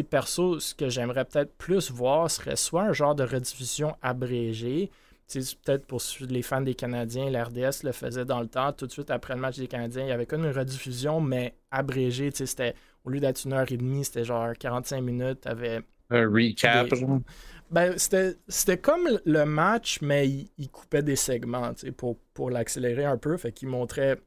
perso, ce que j'aimerais peut-être plus voir serait soit un genre de rediffusion abrégée, peut-être pour les fans des Canadiens, l'RDS le faisait dans le temps. Tout de suite après le match des Canadiens, il y avait comme une rediffusion, mais abrégée. C'était, au lieu d'être une heure et demie, c'était genre 45 minutes. Avait un recap. Ben, c'était comme le match, mais il, coupait des segments pour, pour l'accélérer un peu. Fait qu'il montrait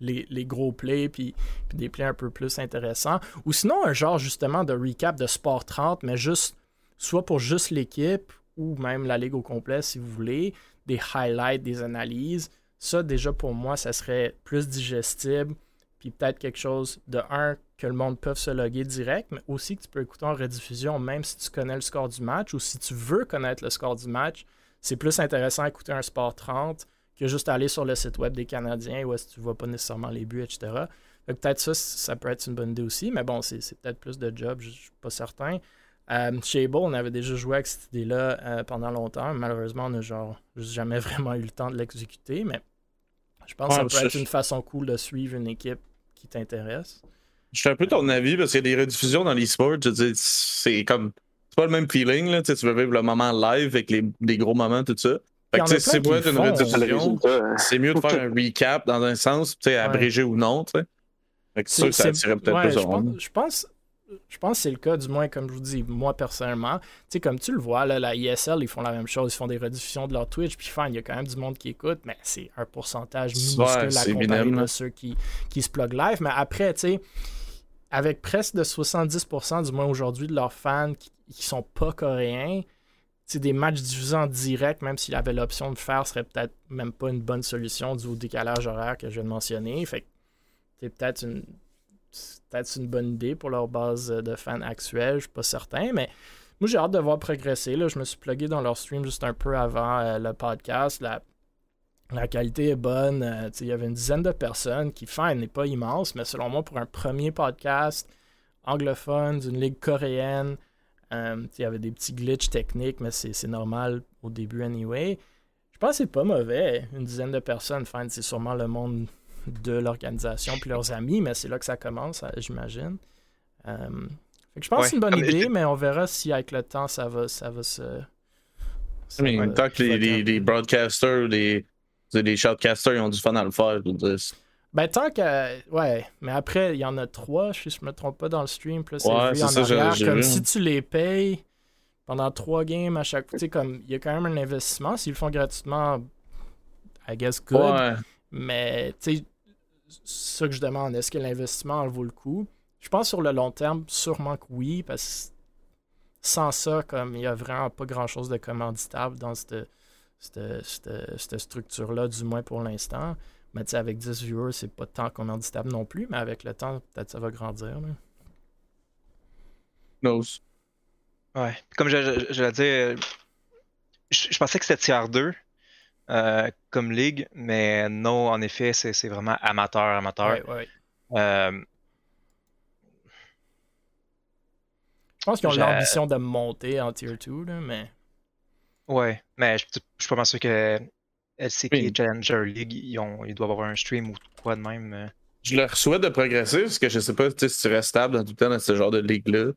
les, gros plays puis, puis, des plays un peu plus intéressants. Ou sinon, un genre justement de recap de Sport 30, mais juste soit pour juste l'équipe ou même la ligue au complet si vous voulez, des highlights, des analyses. Ça, déjà pour moi, ça serait plus digestible. Puis peut-être quelque chose de un que le monde peut se loguer direct, mais aussi que tu peux écouter en rediffusion même si tu connais le score du match ou si tu veux connaître le score du match. C'est plus intéressant d'écouter un sport 30 que juste aller sur le site web des Canadiens où est-ce que tu vois pas nécessairement les buts, etc. Peut-être ça, ça peut être une bonne idée aussi, mais bon, c'est peut-être plus de job, je suis pas certain. Euh, chez on avait déjà joué avec cette idée-là euh, pendant longtemps. Malheureusement, on n'a genre jamais <laughs> vraiment eu le temps de l'exécuter, mais je pense que ça peut être une façon cool de suivre une équipe qui t'intéresse. Je suis un peu ton avis parce qu'il y a des rediffusions dans l'e-sport. C'est comme. C'est pas le même feeling. Là, tu veux vivre le moment live avec les, des gros moments, tout ça. Fait que c'est être une rediffusion. C'est mieux de faire un recap dans un sens, abrégé ou non. C'est sûr que ça attirait peut-être plus de Je pense je pense que c'est le cas, du moins, comme je vous dis, moi personnellement. Tu sais, comme tu le vois, là, la ISL, ils font la même chose, ils font des rediffusions de leur Twitch, puis il y a quand même du monde qui écoute, mais c'est un pourcentage minuscule à comparer de ceux qui, qui se plug live. Mais après, tu sais, avec presque de 70%, du moins aujourd'hui, de leurs fans qui, qui sont pas coréens, c'est des matchs diffusés en direct, même s'il avait l'option de faire, serait peut-être même pas une bonne solution du décalage horaire que je viens de mentionner. Fait que c'est peut-être une peut-être une bonne idée pour leur base de fans actuels, je suis pas certain, mais moi j'ai hâte de voir progresser. Là. Je me suis plugué dans leur stream juste un peu avant euh, le podcast. La, la qualité est bonne. Euh, il y avait une dizaine de personnes qui, font n'est pas immense, mais selon moi, pour un premier podcast anglophone d'une ligue coréenne, euh, il y avait des petits glitches techniques, mais c'est normal au début anyway. Je pense que c'est pas mauvais. Une dizaine de personnes, fans, c'est sûrement le monde de l'organisation puis leurs amis, mais c'est là que ça commence, euh, j'imagine. Euh, je pense que c'est une bonne idée, mais on verra si avec le temps ça va, ça va se. Ça mais que les, les, broadcasters, les, les shoutcasters, ils ont du fun à le faire, Ben, tant que. Ouais, mais après, il y en a trois, si je me trompe pas, dans le stream. Plus ouais, en ça, arrière, comme si tu les payes pendant trois games à chaque fois, tu sais, comme il y a quand même un investissement. S'ils le font gratuitement, I guess good. Ouais. Mais, tu sais, ça que je demande. Est-ce que l'investissement en vaut le coup? Je pense sur le long terme, sûrement que oui, parce que sans ça, comme il n'y a vraiment pas grand-chose de commanditable dans cette, cette, structure-là, du moins pour l'instant. Mais tu sais, avec 10 viewers, c'est pas tant commanditable non plus, mais avec le temps, peut-être ça va grandir. Nose. Ouais. Comme je, je, l'ai dit, je, je, pensais que c'était tiers 2. Euh, comme ligue, mais non, en effet, c'est vraiment amateur, amateur. Euh, je pense qu'ils ont l'ambition de monter en Tier 2, là, mais. Ouais, mais je, suis pas mal sûr que LCK et Challenger League, ils, ont, ils, doivent avoir un stream ou quoi de même. Euh. Je leur souhaite de progresser parce que je sais pas si tu restes stable dans tout le temps dans ce genre de ligue-là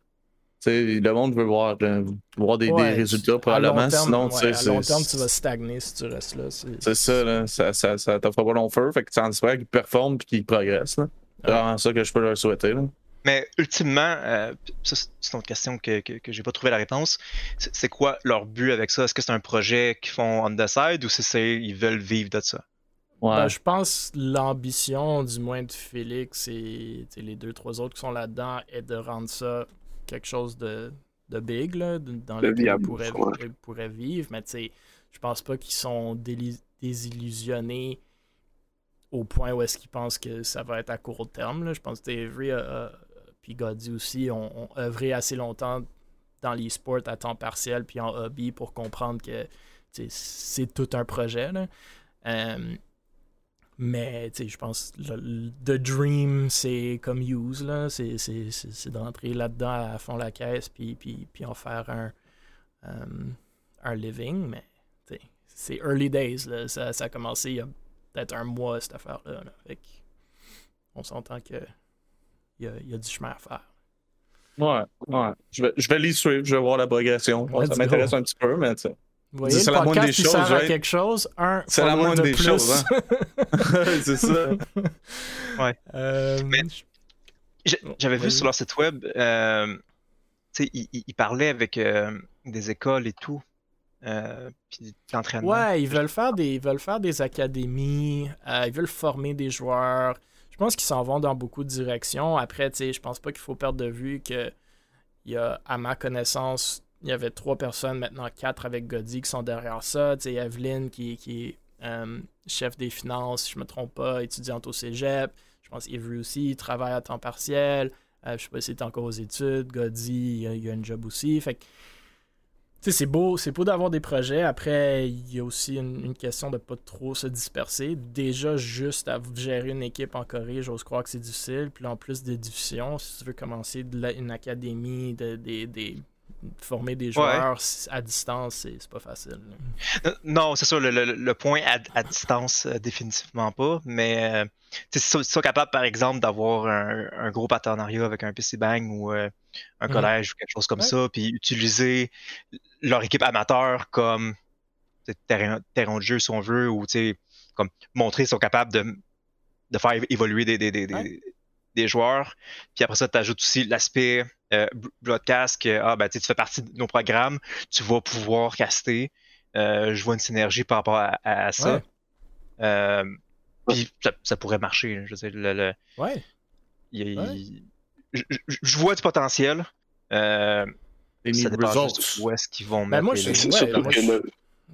le monde veut voir, euh, voir des, des, résultats probablement. sinon, ouais, à long terme, tu vas stagner si tu restes là. C'est ça, là, ça, ça, ça t'offre pas long feu. Fait que tu en espères qu'ils performent et qu'ils progressent. C'est vraiment ça que je peux leur souhaiter. Là. Mais ultimement, euh, ça c'est une autre question que, que, que j'ai pas trouvé la réponse. C'est quoi leur but avec ça? Est-ce que c'est un projet qu'ils font on the side ou c'est ils veulent vivre de ça? Ouais. Ben, je pense l'ambition, du moins de Félix et les deux, trois autres qui sont là-dedans, est de rendre ça quelque chose de, de big, là, dans lequel ils pourraient, pourraient, vivre. Mais tu sais, je pense pas qu'ils sont désillusionnés au point où est-ce qu'ils pensent que ça va être à court terme. Là. Je pense que Avery puis Goddy aussi ont, œuvré assez longtemps dans l'e-sport à temps partiel puis en hobby pour comprendre que c'est tout un projet. Là. Euh, mais je pense le, The Dream, c'est comme Use, là. C'est, d'entrer là-dedans à fond la caisse puis, puis, puis en faire un, euh, un living. Mais c'est early days. Là. Ça, ça, a commencé il y a peut-être un mois, cette affaire-là. on s'entend qu'il y a, y a du chemin à faire. Ouais, ouais. Je vais, je vais les suivre, je vais voir la progression. ça m'intéresse un petit peu, mais tu sais. Vous voyez, c'est la moindre des choses. Sert à quelque chose, un, c'est la moindre des choses. Hein? <laughs> c'est ça. <laughs> Ouais. Euh... J'avais vu sur leur site web, euh, ils, ils, parlaient avec euh, des écoles et tout. Euh, puis Ouais, ils veulent faire des, ils veulent faire des académies, euh, ils veulent former des joueurs. Je pense qu'ils s'en vont dans beaucoup de directions. Après, tu sais, je pense pas qu'il faut perdre de vue que il y a, à ma connaissance, il y avait trois personnes, maintenant quatre avec Goddy qui sont derrière ça. Tu sais, Evelyn qui, qui est euh, chef des finances, si je me trompe pas, étudiante au cégep. Je pense qu'Every aussi, il travaille à temps partiel. je sais pas s'il est encore aux études. Goddy, il a, un job aussi. Fait que c'est beau, c'est beau d'avoir des projets. Après, il y a aussi une, question de pas trop se disperser. Déjà, juste à gérer une équipe en Corée, j'ose croire que c'est difficile. Puis en plus des diffusions, si tu veux commencer une académie, de, former des joueurs à distance, c'est pas facile. Euh, non, c'est sûr, le, point à, distance, euh, définitivement pas. Mais si tu es capable, par exemple, d'avoir un, gros partenariat avec un PC Bang ou euh, un mm. collège ou quelque chose comme ça, puis utiliser leur équipe amateur comme terrain, terrain, de jeu, si on veut, ou comme montrer qu'ils sont capables de, de faire évoluer des, des, des, des, joueurs. Puis après ça, tu ajoutes aussi l'aspect euh, broadcast que ah, ben, tu fais partie de nos programmes, tu vas pouvoir caster. Euh, je vois une synergie par rapport à, ça. Euh, puis ça, pourrait marcher. Je veux dire, le, ouais. je, vois du potentiel. Euh, ça dépend juste où est-ce qu'ils vont ben, mettre. Moi, je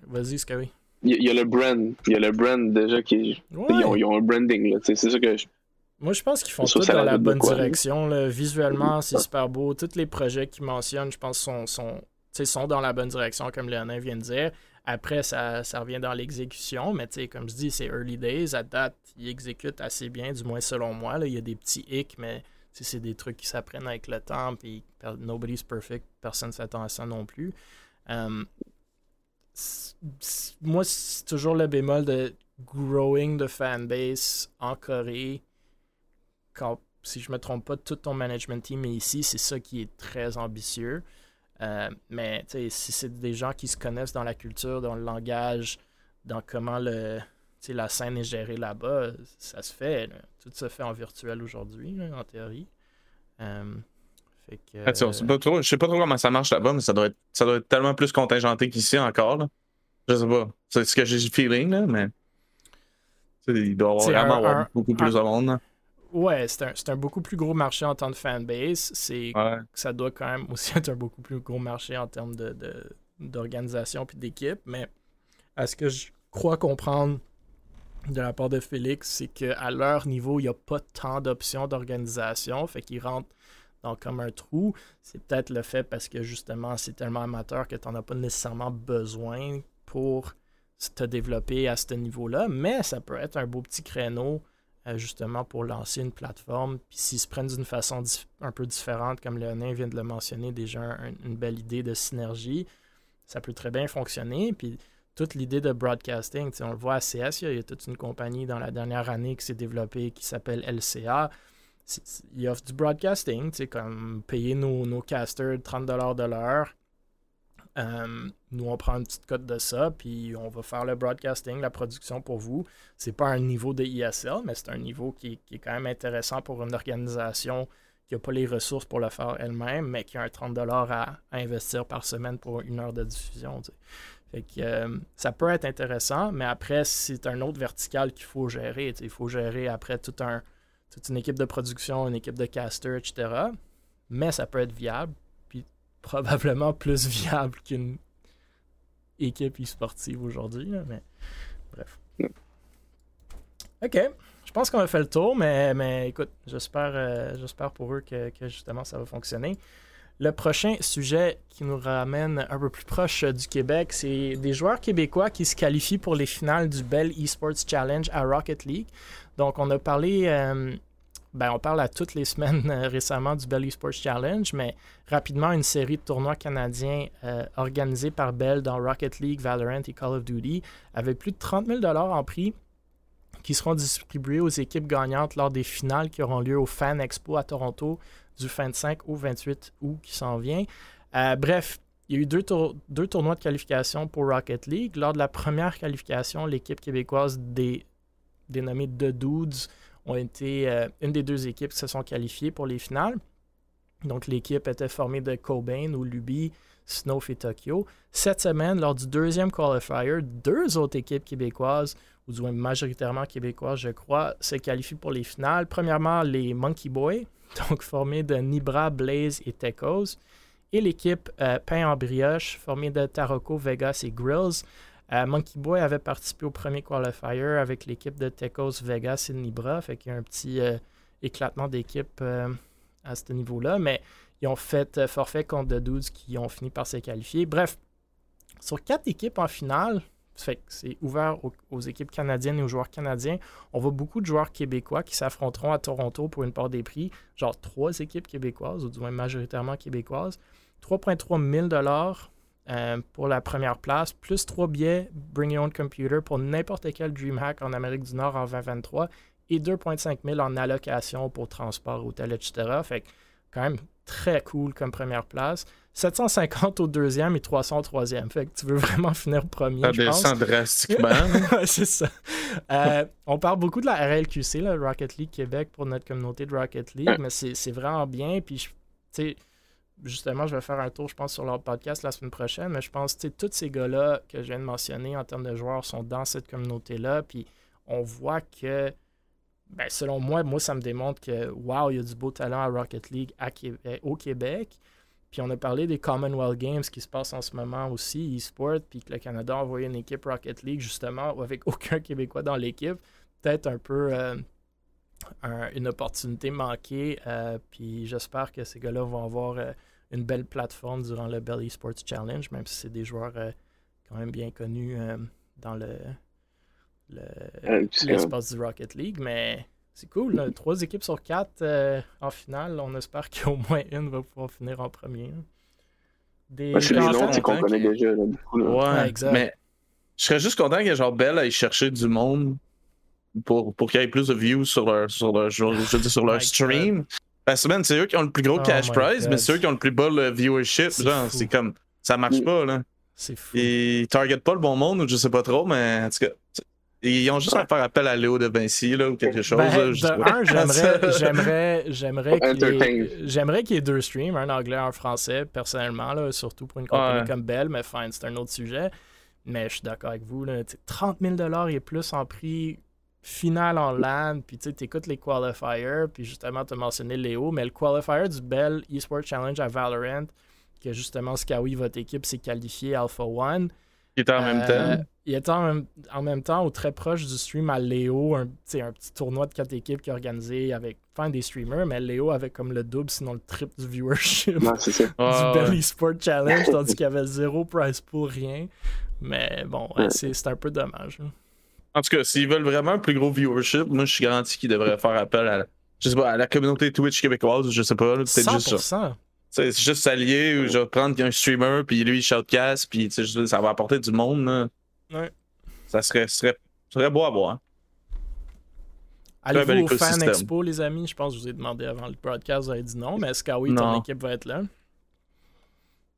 Vas-y, Sky. Il y, a le brand. Il y a le brand déjà qui. Ils, ont, un branding. C'est ça que je. Moi, je pense qu'ils font tout dans la bonne direction. Visuellement, c'est super beau. Tous les projets qu'ils mentionnent, je pense, sont, sont, sont dans la bonne direction, comme Léonin vient de dire. Après, ça, ça revient dans l'exécution, mais comme je dis, c'est early days. À date, ils exécutent assez bien, du moins selon moi. Là. Il y a des petits hicks, mais c'est des trucs qui s'apprennent avec le temps, puis nobody's perfect, personne ne s'attend à ça non plus. Euh, moi, c'est toujours le bémol de growing the fanbase en Corée. Quand, si je me trompe pas, tout ton management team est ici, c'est ça qui est très ambitieux. Euh, mais si c'est des gens qui se connaissent dans la culture, dans le langage, dans comment le, la scène est gérée là-bas, ça se fait. Tout se fait en virtuel aujourd'hui, en théorie. Euh, fait que, ah, je sais pas trop comment ça marche là-bas, mais ça doit, être, ça doit être tellement plus contingenté qu'ici encore. Là. Je sais pas. C'est ce que j'ai le feeling, là, mais. Il doit y avoir beaucoup plus de monde. Ouais, c'est un, <laughs> un, beaucoup plus gros marché en termes de fanbase. C'est Ça doit quand même aussi être un beaucoup plus gros marché en termes d'organisation de, puis d'équipe. Mais à ce que je crois comprendre, de la part de Félix, c'est qu'à leur niveau, il n'y a pas tant d'options d'organisation. Fait qu'ils rentrent dans comme un trou. C'est peut-être le fait parce que justement, c'est tellement amateur que tu n'en as pas nécessairement besoin pour te développer à ce niveau-là. Mais ça peut être un beau petit créneau euh, justement pour lancer une plateforme. Puis s'ils se prennent d'une façon un peu différente, comme Léonin vient de le mentionner, déjà une belle idée de synergie, ça peut très bien fonctionner. Puis toute l'idée de broadcasting. On le voit à CS, il y, a, toute une compagnie dans la dernière année qui s'est développée qui s'appelle LCA. Il offre du broadcasting, comme payer nos, nos casters 30$ de l'heure. Euh, nous, on prend une petite cote de ça, puis on va faire le broadcasting, la production pour vous. C'est pas un niveau de ISL, mais c'est un niveau qui, qui, est quand même intéressant pour une organisation qui n'a pas les ressources pour le faire elle-même, mais qui a un 30$ à, à, investir par semaine pour une heure de diffusion. Fait que, euh, ça peut être intéressant, mais après, c'est un autre vertical qu'il faut gérer. Il faut gérer après un, toute une équipe de production, une équipe de caster, etc. Mais ça peut être viable, probablement plus <laughs> viable qu'une équipe e-sportive aujourd'hui. Mais bref. OK. Je pense qu'on a fait le tour, mais, mais écoute, j'espère euh, j'espère pour eux que, justement ça va fonctionner. Le prochain sujet qui nous ramène un peu plus proche du Québec, c'est des joueurs québécois qui se qualifient pour les finales du Bell Esports Challenge à Rocket League. Donc, on a parlé, euh, ben, on parle à toutes les <laughs> semaines euh, récemment du Bell Esports Challenge, mais rapidement, une série de tournois canadiens euh, organisés par Bell dans Rocket League, Valorant et Call of Duty avait plus de 30 000 en prix qui seront distribués aux équipes gagnantes lors des finales qui auront lieu au Fan Expo à Toronto du 25 au 28 août qui s'en vient. Euh, bref, il y a eu deux, deux, tournois de qualification pour Rocket League. Lors de la première qualification, l'équipe québécoise des, dénommée The Dudes ont été euh, une des deux équipes qui se sont qualifiées pour les finales. Donc l'équipe était formée de Cobain ou Luby, Snow et Tokyo. Cette semaine, lors du deuxième qualifier, deux autres équipes québécoises, ou du moins majoritairement québécoises, je crois, se qualifient pour les finales. Premièrement, les Monkey Boys, <laughs> donc formée de Nibra, Blaze et Tecos, et l'équipe euh, Pain en brioche, formée de Taroko, Vegas et Grills. Euh, Monkey Boy avait participé au premier qualifier avec l'équipe de Tecos, Vegas et Nibra, fait qu'il y a un petit euh, éclatement d'équipe à ce niveau-là, mais ils ont fait forfait contre The Dudes qui ont fini par se qualifier. Bref, sur quatre équipes en finale, c'est ouvert aux, équipes canadiennes et aux joueurs canadiens. On voit beaucoup de joueurs québécois qui s'affronteront à Toronto pour une part des prix. Genre trois équipes québécoises, ou du moins majoritairement québécoises. 3,3 000 dollars euh, pour la première place, plus trois billets Bring Your Own Computer pour n'importe quel DreamHack en Amérique du Nord en 2023 et 2,5 000 en allocation pour transport, hôtel, etc. Fait quand même très cool comme première place. 750 au deuxième et 300 au troisième. Fait que tu veux <laughs> vraiment finir premier. Ça descend drastiquement. <laughs> c'est ça. Euh, on parle beaucoup de la RLQC, la Rocket League Québec, pour notre communauté de Rocket League, mais c'est vraiment bien. Puis, tu sais, justement, je vais faire un tour, je pense, sur leur podcast la semaine prochaine, mais je pense que tous ces gars-là que je viens de mentionner en termes de joueurs sont dans cette communauté-là. Puis, on voit que ben, selon moi, moi, ça me démontre que, wow, il y a du beau talent à Rocket League au Québec. Puis on a parlé des Commonwealth Games qui se passent en ce moment aussi, e-sport, puis que le Canada a envoyé une équipe Rocket League justement avec <laughs> aucun Québécois dans l'équipe. Peut-être un peu euh, une opportunité manquée. Euh, puis j'espère que ces gars-là vont avoir euh, une belle plateforme durant le Bell Esports Challenge, même si c'est des joueurs quand même bien connus dans le l'espace du Rocket League, mais c'est cool. Trois équipes sur quatre euh, en finale. On espère <laughs> qu'au moins une va pouvoir finir en premier. Des ouais, les noms qu'on connaît déjà. Là, beaucoup, Ouais, exact. Mais je serais juste content que genre Bell aille chercher du monde pour, pour qu'il y ait plus de views sur leur, sur leur, je dis, sur leur stream. Parce que c'est eux qui ont le plus gros oh cash prize, mais c'est eux qui ont le plus bas le viewership. C'est comme ça marche pas là. C'est fou. Ils targetent pas le bon monde, ou je sais pas trop, mais en tout cas, ils ont juste à faire appel à Léo de Vinci là, ou quelque chose. Ben, <laughs> j'aimerais, j'aimerais, j'aimerais qu'il y, ait deux streams, un anglais et un français, personnellement, là, surtout pour une compagnie comme Bell, mais fine, c'est un autre sujet. Mais je suis d'accord avec vous. Là, 30 000 et plus en prix final en LAN, puis tu écoutes les qualifiers, puis justement, tu as mentionné Léo, mais le qualifier du Bell eSport Challenge à Valorant, que justement Skawi, votre équipe, s'est qualifié Alpha One. Il était en même euh, temps. Il était en même, temps ou très proche du stream à Léo, un, un petit tournoi de quatre équipes qui est organisé avec enfin, des streamers, mais Léo avait comme le double, sinon le triple du viewership <laughs> du Belly Sport Challenge, tandis qu'il y avait zéro price pour rien. Mais bon, c'est un peu dommage. En tout cas, s'ils veulent vraiment un plus gros viewership, moi je suis garanti qu'ils devraient faire appel à, je sais pas, à la communauté Twitch québécoise, je sais pas, peut-être juste ça. C'est juste s'allier ou je vais prendre un streamer, puis lui, il shoutcast, puis ça va apporter du monde. Là. Ouais. Ça serait, serait, serait beau à voir. Allez-vous au Fan Expo, les amis? Je pense que je vous ai demandé avant le broadcast, vous avez dit non, mais est-ce que oui, ton équipe va être là?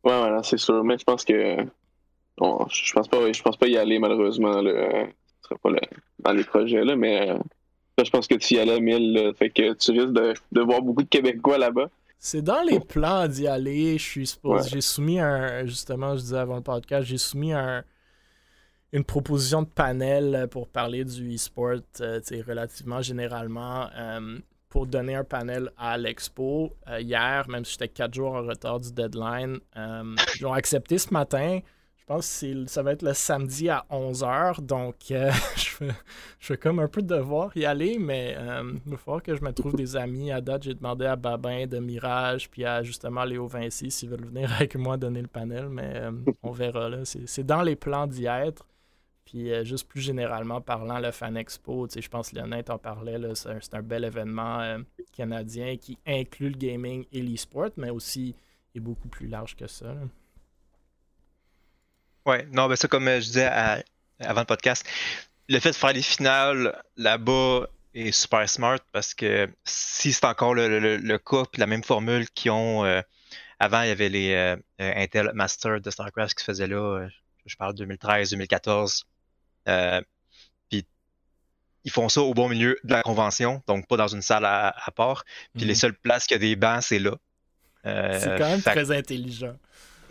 Ouais, voilà, c'est sûr. Mais je pense que. je pense pas je pense pas y aller, malheureusement. Là. Ce sera pas dans les projets, là, mais. je pense que tu y allais à 1000, là, fait que tu risques de, de voir beaucoup de Québécois là-bas. C'est dans les plans d'y aller. Je suis supposé. Ouais. J'ai soumis un. Justement, je disais avant le podcast, j'ai soumis un, une proposition de panel pour parler du e-sport, euh, relativement généralement, euh, pour donner un panel à l'expo euh, hier, même si j'étais 4 jours en retard du deadline. Euh, ils l'ont accepté ce matin. Je pense que ça va être le samedi à 11h, donc euh, <laughs> je, vais, je vais comme un peu devoir y aller, mais euh, il va falloir que je me trouve des amis. À date, j'ai demandé à Babin de Mirage, puis à justement Léo Vinci s'ils veulent venir <laughs> avec moi donner le panel, mais euh, on verra. là. C'est dans les plans d'y être. Puis euh, juste plus généralement parlant, le Fan Expo, je pense que Lionel en parlait, c'est un, bel événement canadien qui inclut le gaming et l'e-sport, mais aussi est beaucoup plus large que ça. Ouais, non, ben ça, comme euh, je disais à- avant le podcast, le fait de faire les finales là-bas est super smart parce que si c'est encore le, le, le cas puis la même formule qu'ils ont euh, avant, il y avait les euh, Intel Master de StarCraft qui se faisaient là, je parle 2013-2014. Euh, puis ils font ça au bon milieu de la convention, donc pas dans une salle à, à part. Puis Mhm. les seules places qu'il y a des bancs, c'est là. C'est quand même fait très intelligent.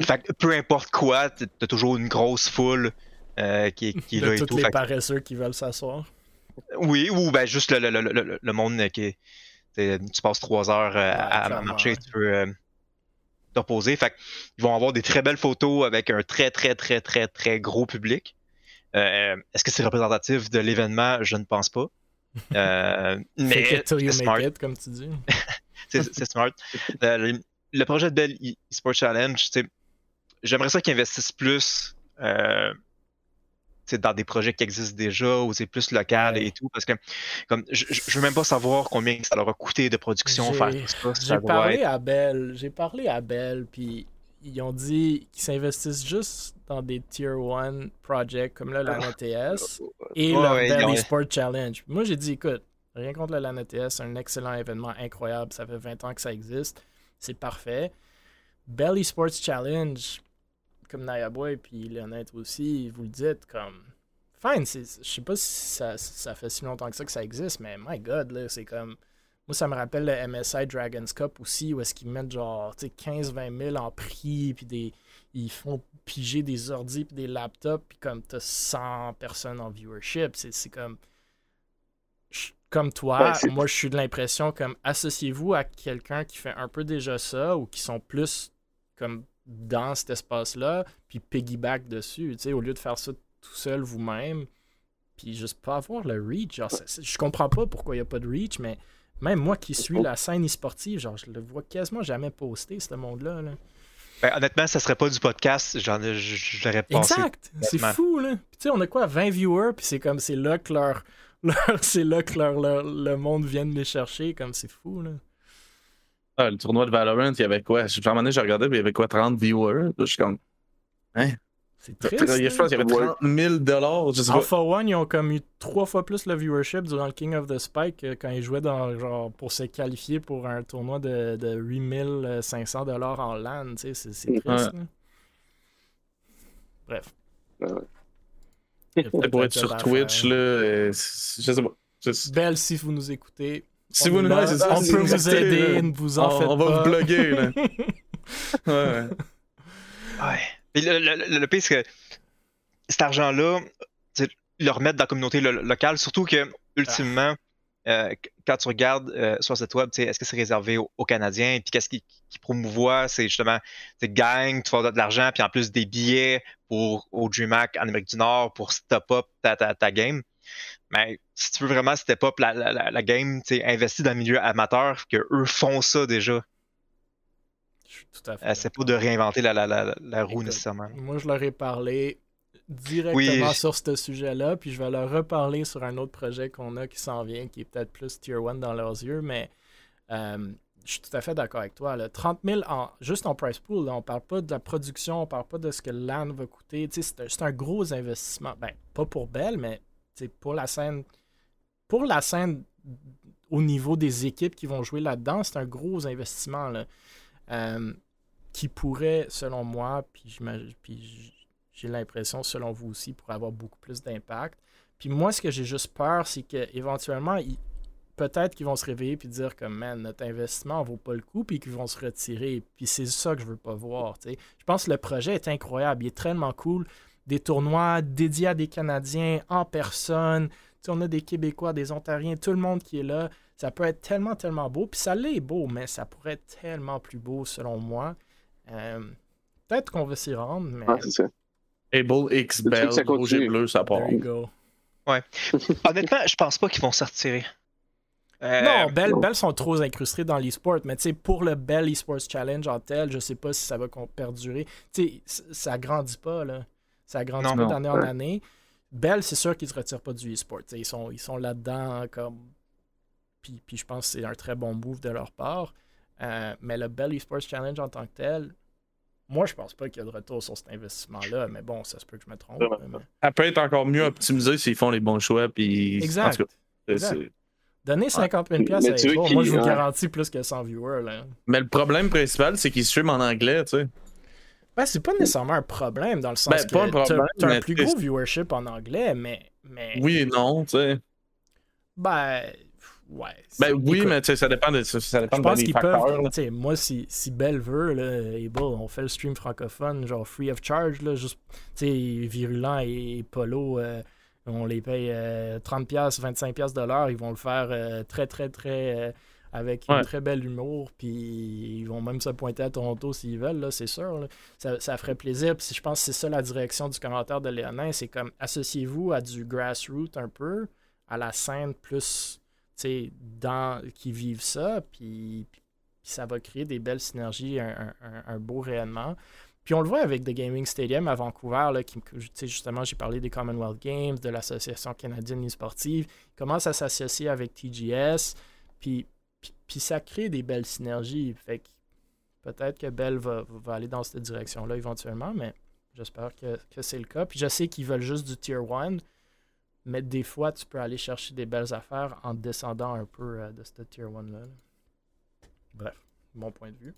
Fait que peu importe quoi, t'as toujours une grosse foule euh, qui, qui est là et tout. les Fait paresseux qui veulent s'asseoir. oui, ou ben juste le, le, le, le, le monde qui est. t'sais, Tu passes trois heures euh, à, marcher, ouais. tu peux euh, te reposer. Fait ils vont avoir des très belles photos avec un très, très, très, très, très gros public. Euh, Est-ce que c'est représentatif de l'événement? Je ne pense pas. Euh, <laughs> mais it till you c'est make smart. it, comme tu dis. <laughs> C'est smart. Euh, le, projet de Bell eSport Challenge, tu sais, j'aimerais ça qu'ils investissent plus euh, dans des projets qui existent déjà ou c'est plus local Ouais. et tout. Parce que comme je, veux même pas savoir combien ça leur a coûté de production J'ai- faire tout ça. J'ai parlé être- à Bell, j'ai parlé à Bell, puis ils ont dit qu'ils s'investissent juste dans des Tier 1 projects comme là, la NTS <laughs> et Ouais, le ouais, Bell ouais. eSport Challenge. Moi, j'ai dit, écoute, rien contre le LAN ETS, c'est un excellent événement incroyable, ça fait 20 ans que ça existe, c'est parfait. Bell eSports Challenge, comme Naya Boy puis Léonette aussi, vous le dites, comme. Fine, je sais pas si ça, ça fait si longtemps que ça que ça existe, mais my god, là, c'est comme. Moi, ça me rappelle le MSI Dragons Cup aussi, où est-ce qu'ils mettent genre 15-20 000 en prix, puis des, ils font piger des ordi puis des laptops, puis comme t'as 100 personnes en viewership. C'est comme. je- Comme toi, moi je suis de l'impression comme associez-vous à quelqu'un qui fait un peu déjà ça ou qui sont plus comme dans cet espace-là, puis piggyback dessus, au lieu de faire ça tout seul vous-même, puis juste pas avoir le reach. Genre, je comprends pas pourquoi il n'y a pas de reach, mais même moi qui suis la scène e-sportive, genre, je le vois quasiment jamais poster, ce monde-là. là. Ben, honnêtement, ça serait pas du podcast. J'en j'aurais pensé. Exact! C'est fou, là. Puis tu sais, on a quoi, 20 viewers, puis c'est comme, c'est là que leur... <laughs> leur- c'est là que leur, leur- le monde vient de les chercher, comme c'est fou, là. Ah, le tournoi de Valorant, il y avait quoi? Je- À un moment donné, j'ai regardé, puis il y avait quoi? 30 viewers? Je suis comme. C'est Je triste. pense qu'il y avait Ouais. 30 000 je sais pas. Alpha One, ils ont comme eu trois fois plus le viewership durant le King of the Spike quand ils jouaient dans, genre, pour se qualifier pour un tournoi de, de 8500 dollars en LAN, tu sais, c'est c'est Ouais. triste. là. Bref. Ouais, Pour être sur Twitch, là, euh, c'est- je sais pas. Je- Belle, si vous nous écoutez, Si on vous nous là, on peut vous aider, ne vous en on, faites on va pas. vous bloguer, là. <laughs> Ouais, ouais. Le, le, le- le pire, c'est que cet argent-là, le remettre dans la communauté lo- locale, surtout que, ultimement, euh, qu- quand tu regardes euh, sur cette web, est-ce que c'est réservé aux, aux Canadiens? Puis qu'est-ce qui, qui promouvoit? C'est justement, tu gang, tu vas avoir de l'argent, puis en plus des billets pour au DreamHack en Amérique du Nord pour step up ta, ta, ta game. Mais si tu veux vraiment step up la, la, la, la game, tu sais, investis dans le milieu amateur, que eux font ça déjà. Je suis tout à fait Euh, c'est pas de réinventer la, la, roue Écoute, nécessairement. Moi, je leur ai parlé directement Oui. sur ce sujet-là, puis je vais leur reparler sur un autre projet qu'on a qui s'en vient, qui est peut-être plus Tier 1 dans leurs yeux, mais euh, je suis tout à fait d'accord avec toi. Là. 30 000 en, juste en price pool, là, on parle pas de la production, on parle pas de ce que l'AN va coûter. C'est un, un gros investissement. Ben, pas pour Bell, mais pour la scène. Pour la scène au niveau des équipes qui vont jouer là-dedans, c'est un gros investissement. Là. Euh, qui pourrait, selon moi, puis j'ai l'impression, selon vous aussi, pour avoir beaucoup plus d'impact. Puis moi, ce que j'ai juste peur, c'est qu'éventuellement, peut-être qu'ils vont se réveiller puis dire comme man, notre investissement vaut pas le coup puis qu'ils vont se retirer. Puis c'est ça que je veux pas voir. Je pense que le projet est incroyable, il est tellement cool. Des tournois dédiés à des Canadiens en personne. Tu sais, on a des Québécois, des Ontariens, tout le monde qui est là. Ça peut être tellement, tellement beau. Puis ça l'est beau, mais ça pourrait être tellement plus beau selon moi. Euh, Peut-être qu'on va s'y rendre, mais. Ah, c'est ça. Able X Bell, ça rouge et bleu, ça part. There you go. <laughs> Honnêtement, je pense pas qu'ils vont se retirer. Euh, Non, Bell, sont trop incrustés dans l'e-sport, mais tu sais, pour le Bell eSports Challenge en tel, je sais pas si ça va perdurer. Tu sais, ça grandit pas, là. Ça grandit Non. pas d'année en année. Bell, c'est sûr qu'ils se retirent pas du e-sport. Ils sont, ils sont là-dedans comme. Puis, puis je pense que c'est un très bon move de leur part. Euh, mais le Bell eSports Challenge en tant que tel, moi, je pense pas qu'il y a de retour sur cet investissement-là. Mais bon, ça se peut que je me trompe. Mais- Elle peut être encore mieux optimisée s'ils font les bons choix. Puis, en Exact. tout cas, c'est- Exact. Donner 50 000 Mais à moi, je vous garantis plus que 100 viewers. Là. Mais le problème principal, c'est qu'ils streament en anglais, tu sais. Ben, c'est pas nécessairement un problème dans le sens Ben, que pas un t'as- problème, t'as un plus gros viewership en anglais, mais. mais Oui et non, tu sais. Ben. Ouais. Ben oui, écoute, mais tu sais, ça dépend de, ça, ça dépend Je pense qu'ils facteurs. peuvent. moi, si, si Belle veut, là, Able, on fait le stream francophone, genre free of charge, là, juste. Tu sais, Virulent et, Polo, euh, on les paye euh, 30$, 25$ de l'heure, ils vont le faire euh, très, très, très. Avec Ouais. un très bel humour, puis ils vont même se pointer à Toronto s'ils veulent, là, c'est sûr. là. Ça, ça ferait plaisir. Puis je pense que c'est ça la direction du commentaire de Léonin, c'est comme associez-vous à du grassroots un peu, à la scène plus, tu sais, dans qui vivent ça, puis, puis ça va créer des belles synergies, un, un- un- un beau rayonnement. Puis on le voit avec The Gaming Stadium à Vancouver, là, qui, tu sais, justement, j'ai parlé des Commonwealth Games, de l'Association canadienne e-sportive, ils commencent à s'associer avec TGS, puis, puis, ça crée des belles synergies. Fait peut-être que Bell va, aller dans cette direction-là éventuellement, mais j'espère que, que c'est le cas. Puis je sais qu'ils veulent juste du Tier 1, mais des fois, tu peux aller chercher des belles affaires en descendant un peu euh, de ce Tier 1-là. Bref, mon point de vue.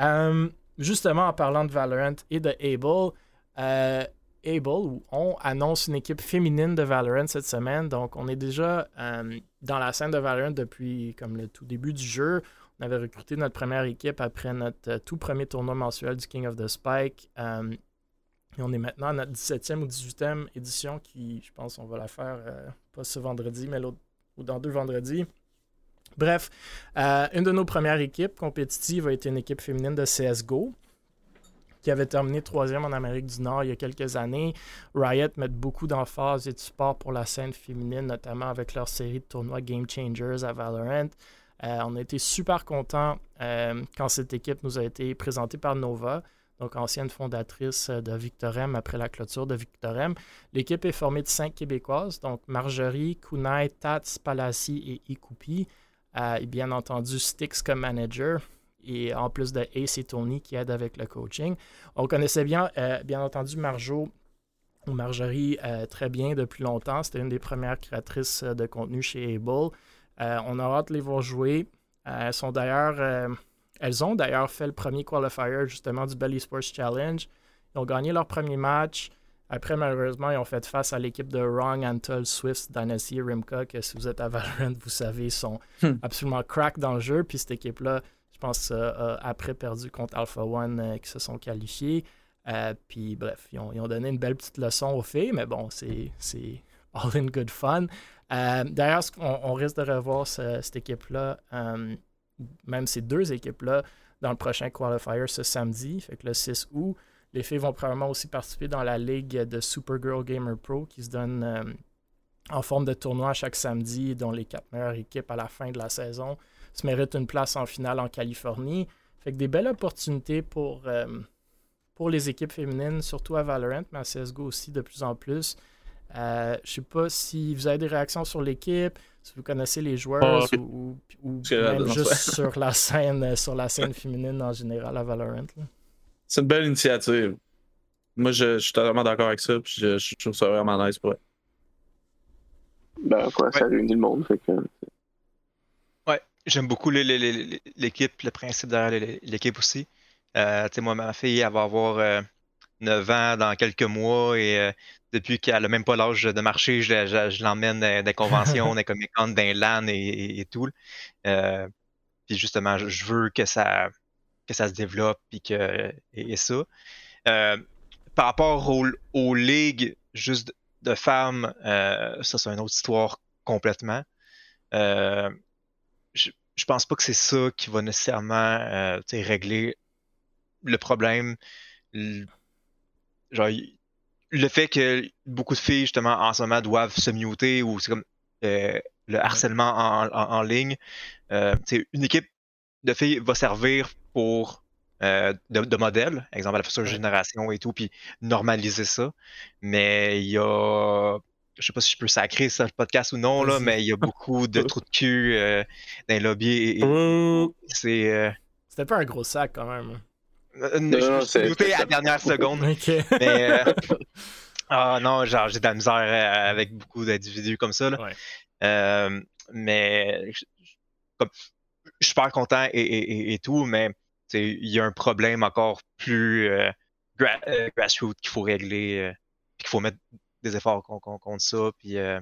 Euh, justement, en parlant de Valorant et de Able, euh, Able, où on annonce une équipe féminine de Valorant cette semaine. Donc, on est déjà euh, dans la scène de Valorant depuis comme le tout début du jeu. On avait recruté notre première équipe après notre euh, tout premier tournoi mensuel du King of the Spike. Euh, et on est maintenant à notre 17e ou 18e édition qui, je pense, on va la faire pas ce vendredi, mais l'autre ou dans deux vendredis. Bref, une de nos premières équipes compétitives a été une équipe féminine de CSGO qui avait terminé troisième en Amérique du Nord il y a quelques années. Riot met beaucoup d'emphase et de support pour la scène féminine, notamment avec leur série de tournois Game Changers à Valorant. Euh, on a été super contents euh, quand cette équipe nous a été présentée par Nova, donc ancienne fondatrice euh, de Victorem après la clôture de Victorem. L'équipe est formée de cinq Québécoises, donc Marjorie, Kunai, Tats, Palassi et Ikupi. Et bien entendu, Styx comme manager. Et en plus de Ace et Tony qui aident avec le coaching. On connaissait bien, euh, bien entendu, Marjo ou Marjorie euh, très bien depuis longtemps. C'était une des premières créatrices euh, de contenu chez Able. Euh, on a hâte de les voir jouer. Elles sont d'ailleurs. elles ont d'ailleurs fait le premier qualifier justement du Bell Esports Challenge. Ils ont gagné leur premier match. Après, malheureusement, ils ont fait face à l'équipe de Wrong, Antol, Swift, Dynasty Rimka, que si vous êtes à Valorant, vous savez, sont Hmm. absolument crack dans le jeu. Puis cette équipe-là, pense, euh, a après perdu contre Alpha One, euh, qui se sont qualifiés. Euh, puis bref, ils ont, donné une belle petite leçon aux filles, mais bon, c'est all in good fun. Euh, D'ailleurs, on, risque de revoir ce- cette équipe-là, euh, même ces deux équipes-là, dans le prochain qualifier ce samedi, le 6 août. Les filles vont probablement aussi participer dans la ligue de Supergirl Gamer Pro qui se donne euh, en forme de tournoi chaque samedi, dont les quatre meilleures équipes à la fin de la saison se méritent une place en finale en Californie. Fait que des belles opportunités pour, euh, pour les équipes féminines, surtout à Valorant, mais à CSGO aussi de plus en plus. Euh, je sais pas si vous avez des réactions sur l'équipe, si vous connaissez les joueurs Ah, ou, même non, juste sur la <laughs> scène euh, sur la scène féminine en général à Valorant. C'est une belle initiative. Moi, je, je suis totalement d'accord avec ça. Puis je, je trouve ça vraiment nice pour eux. Ben, quoi, ça réunit le monde. Fait que... J'aime beaucoup l'équipe, le principe derrière l'équipe aussi. Euh, tu sais, moi, ma fille, elle va avoir euh, 9 ans dans quelques mois et euh, depuis qu'elle a même pas l'âge de marcher, je, je- je l'emmène dans des conventions, <laughs> des Comic Con, dans LAN et, et tout. Euh, puis justement, je, veux que ça, que ça se développe puis que, et, et ça. Euh, par rapport aux, aux ligues juste de femmes, euh, ça c'est une autre histoire complètement. Je, pense pas que c'est ça qui va nécessairement euh, régler le problème. Le- genre, le fait que beaucoup de filles, justement, en ce moment, doivent se muter ou c'est comme euh, le harcèlement en, en- en ligne. Euh, une équipe de filles va servir pour de, de modèle, exemple à la future génération et tout, puis normaliser ça. Mais il y a, je sais pas si je peux sacrer ça le podcast ou non, là, mais il y a beaucoup de <laughs> trous de cul euh, dans les lobbies et, et Ouh. c'est. euh, C'était pas un gros sac quand même. euh, je non, me suis muté à la dernière seconde. Ok. Mais euh, <laughs> ah non, genre j'ai de la misère euh, avec beaucoup d'individus comme ça. Là. Ouais. Euh, mais je, je- comme, je suis super content et, et- et- et tout, mais il y a un problème encore plus euh, gra- euh, grassroots qu'il faut régler, euh, puis qu'il faut mettre des efforts con- con- contre ça, puis euh,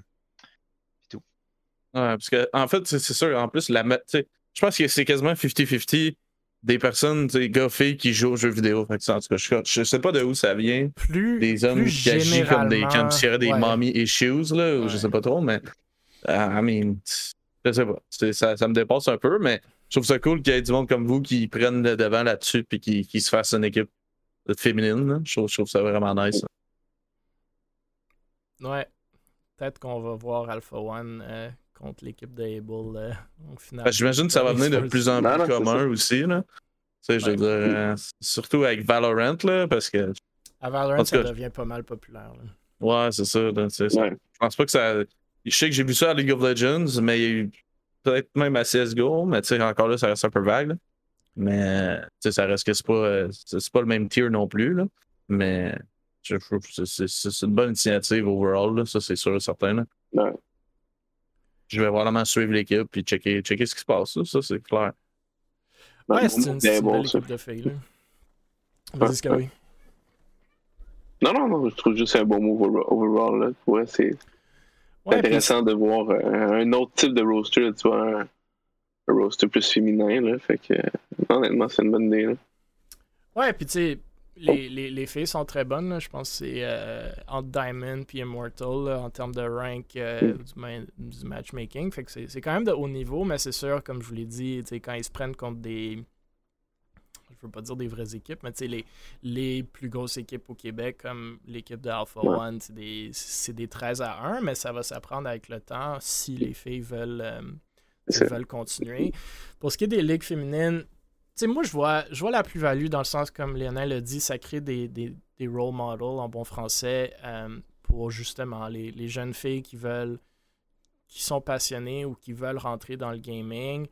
Ouais, parce que, en fait, c'est sûr, en plus, la, ma- tu sais, je pense que c'est quasiment 50-50 des personnes, tu sais, gars, filles qui jouent aux jeux vidéo. Fait que, ça, en tout cas, je, je sais pas de où ça vient. Plus, Des hommes plus qui agissent comme des, comme s'il y aurait des ouais. mommy issues, là, ou je sais pas trop, mais, euh, I mean, je sais pas. Ça, ça me dépasse un peu, mais je trouve ça cool qu'il y ait du monde comme vous qui prennent le devant là-dessus puis qui, qui se fassent une équipe féminine. là. Je, trouve, je trouve ça vraiment nice. Ouais. Peut-être qu'on va voir Alpha One euh, contre l'équipe de Able euh, au final. Ben, J'imagine que ça va venir de plus en plus non, commun aussi. Là. Tu sais, je veux Ouais. dire, euh, surtout avec Valorant, là, parce que, À Valorant, En tout ça cas, devient pas mal populaire. là. ouais, c'est ça. Je pense pas que ça. Je sais que j'ai vu ça à League of Legends, mais peut-être même à CSGO, mais tu sais, encore là, ça reste un peu vague. là. Mais tu sais, ça reste que c'est pas, euh, pas le même tier non plus. Là. Mais c'est- une bonne initiative overall, là, ça c'est sûr et certain. là. Ouais. Je vais vraiment suivre l'équipe et checker, checker ce qui se passe. là, Ça, c'est clair. Ouais, bon, c'est une, c'est bien une bon, belle ça. équipe de filles. là. Vas-y, Scawi. Non, non, non, je trouve juste un bon move over- overall. Là. Ouais, c'est Ouais, puis intéressant de voir euh, un autre type de roster, là, tu vois, un, un roster plus féminin. Là, fait que, euh, honnêtement, c'est une bonne idée. Là. Ouais, puis tu sais, les, les, les filles sont très bonnes. là. Je pense que c'est euh, entre Diamond puis Immortal là, en termes de rank euh, Mm. du, ma- du matchmaking. Fait que c'est quand même de haut niveau, mais c'est sûr, comme je vous l'ai dit, quand ils se prennent contre des. Je veux pas dire des vraies équipes, mais les, les plus grosses équipes au Québec, comme l'équipe de Alpha. One, c'est des, des 13 à 1, mais ça va s'apprendre avec le temps si les filles veulent. euh, veulent continuer. Pour ce qui est des ligues féminines, sais, moi, je vois, je vois la plus-value dans le sens, comme Lionel a dit, ça crée des, des, des role models en bon français euh, pour justement les, les jeunes filles qui veulent, qui sont passionnées ou qui veulent rentrer dans le gaming,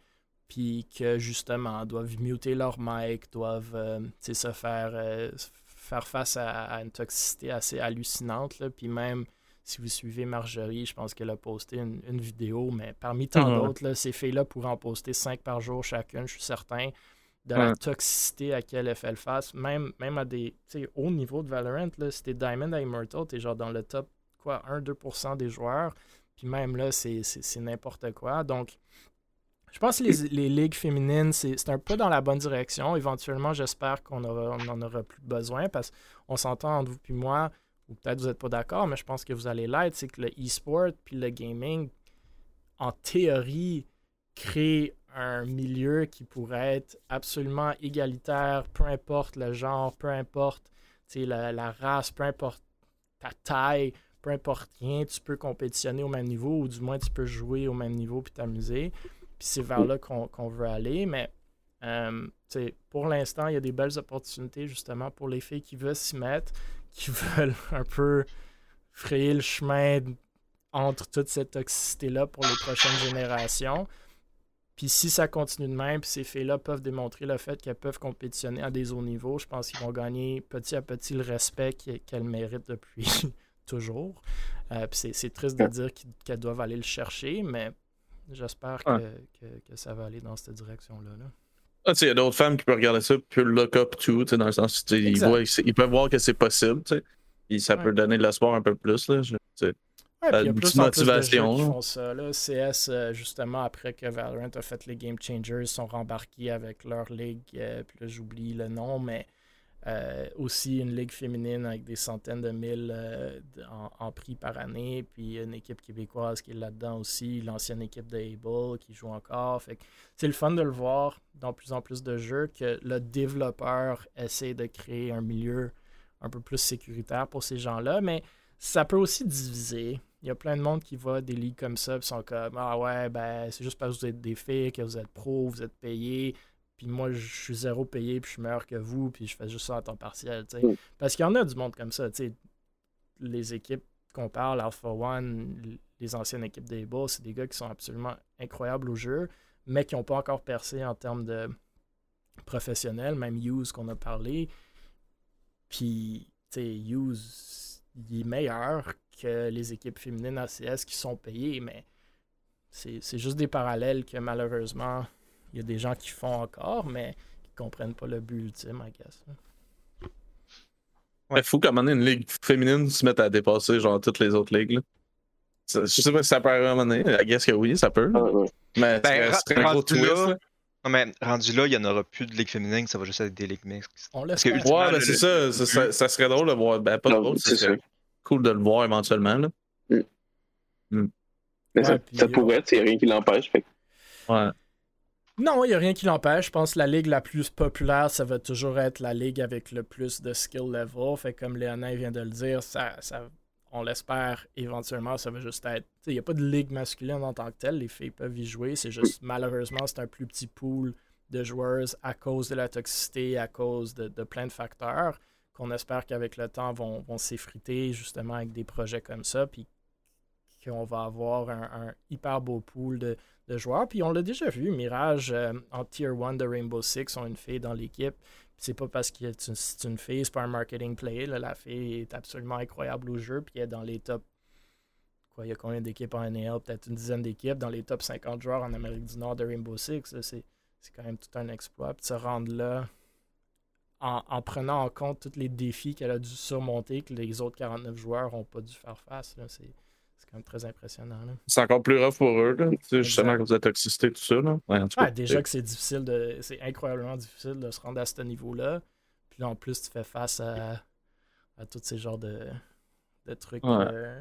puis que justement doivent muter leur mic, doivent euh, se faire, euh, faire face à, à une toxicité assez hallucinante, là, puis même si vous suivez Marjorie, je pense qu'elle a posté une, une vidéo, mais parmi tant d'autres, ces filles-là pourraient en poster cinq par jour chacune, je suis certain, de la toxicité à laquelle elles fait face, même, même à des hauts niveaux de Valorant, là, si t'es Diamond à Immortal, t'es genre dans le top, quoi, 1-2% des joueurs, puis même là, c'est n'importe quoi, donc je pense que les, les ligues féminines, c'est un peu dans la bonne direction. Éventuellement, j'espère qu'on aura, on en aura plus besoin parce qu'on s'entend entre vous puis moi, ou peut-être vous n'êtes pas d'accord, mais je pense que vous allez l'être, c'est que le e-sport puis le gaming, en théorie, crée un milieu qui pourrait être absolument égalitaire, peu importe le genre, peu importe la, race, peu importe ta taille, peu importe rien, tu peux compétitionner au même niveau ou du moins tu peux jouer au même niveau puis t'amuser. Puis c'est vers là qu'on veut aller. Mais euh, pour l'instant, il y a des belles opportunités justement pour les filles qui veulent s'y mettre, qui <laughs> veulent un peu frayer le chemin entre toute cette toxicité-là pour les prochaines générations. Puis si ça continue de même, puis ces filles-là peuvent démontrer le fait qu'elles peuvent compétitionner à des hauts niveaux, je pense qu'ils vont gagner petit à petit le respect qu'elles méritent depuis <laughs> toujours. Euh, puis c'est- c'est triste de dire qu'elles doivent aller le chercher, mais j'espère que, Ouais. que- que ça va aller dans cette direction-là. là. Ah, tu sais, il y a d'autres femmes qui peuvent regarder ça, puis le look up to, tu sais, dans le sens, sais, ils, voient- ils peuvent voir que c'est possible, tu sais. Puis ça Ouais. peut donner de l'espoir un peu plus. Là. Je- puis il y a une plus petite en plus de jeux qui font ça. Là. CS, euh, justement, après que Valorant a fait les Game Changers, ils sont rembarqués avec leur ligue. euh, puis là, j'oublie le nom, mais euh, aussi une ligue féminine avec des centaines de mille euh, en, en prix par année. Puis une équipe québécoise qui est là-dedans aussi, l'ancienne équipe de Able qui joue encore. Fait c'est le fun de le voir dans plus en plus de jeux que le développeur essaie de créer un milieu un peu plus sécuritaire pour ces gens-là, mais ça peut aussi diviser. Il y a plein de monde qui va à des ligues comme ça, puis sont comme Ah ouais, ben c'est juste parce que vous êtes des filles, que vous êtes pro, vous êtes payés, puis moi je suis zéro payé, puis je suis meilleur que vous, puis je fais juste ça à temps partiel. Mm. Parce qu'il y en a du monde comme ça. tu sais. Les équipes qu'on parle, Alpha One, les anciennes équipes des Bulls, c'est des gars qui sont absolument incroyables au jeu, mais qui n'ont pas encore percé en termes de professionnels, même Hughes qu'on a parlé. Puis, tu sais, Hughes, il est meilleur que les équipes féminines ACS qui sont payées, mais c'est c'est juste des parallèles que malheureusement, il y a des gens qui font encore, mais qui comprennent pas le but ultime, I guess. Il faut qu'à un moment donné, une ligue féminine se mette à dépasser genre toutes les autres ligues. là. Ça- je sais pas si ça peut arriver à un moment donné. I guess que oui, ça peut. Ouais. Mais Ben, ce serait un gros rendu twist. là. Non, mais rendu là, il n'y en aura plus de ligue féminine, ça va juste être des ligues mixtes. On Parce laisse que Ouais, ben c'est ça, ça, serait drôle de voir. Ben, pas drôle, c'est. Cool de le voir éventuellement. Là. Mais ça, Ouais, puis, ça euh, pourrait, il n'y a rien qui l'empêche. Fait Ouais. Non, il n'y a rien qui l'empêche. Je pense que la ligue la plus populaire, ça va toujours être la ligue avec le plus de skill level. Fait que comme Léonin vient de le dire, ça, ça, on l'espère éventuellement, ça va juste être. Il n'y a pas de ligue masculine en tant que telle. Les filles peuvent y jouer. C'est juste, malheureusement, c'est un plus petit pool de joueuses à cause de la toxicité, à cause de, de plein de facteurs qu'on espère qu'avec le temps vont, vont s'effriter justement avec des projets comme ça. Puis qu'on va avoir un, hyper beau pool de, de joueurs. Puis on l'a déjà vu, Mirage euh, en Tier 1 de Rainbow Six ont une fille dans l'équipe. C'est pas parce que c'est une, fille, c'est pas un marketing play. La fille est absolument incroyable au jeu. Puis elle est dans les top. Quoi, il y a combien d'équipes en NAL Peut-être une dizaine d'équipes dans les top 50 joueurs en Amérique du Nord de Rainbow Six. C'est quand même tout un exploit. Puis se rendre là en, en prenant en compte tous les défis qu'elle a dû surmonter, que les autres 49 joueurs n'ont pas dû faire face. là. C'est c'est quand même très impressionnant. C'est encore plus rough pour eux, là. Tu sais, justement, cause de la toxicité, tout ça. Là. Ouais, en tout cas, Ouais, déjà que c'est difficile de. C'est incroyablement difficile de se rendre à ce niveau-là. Puis là, en plus, tu fais face à, à tous ces genres de, de trucs Ouais. euh,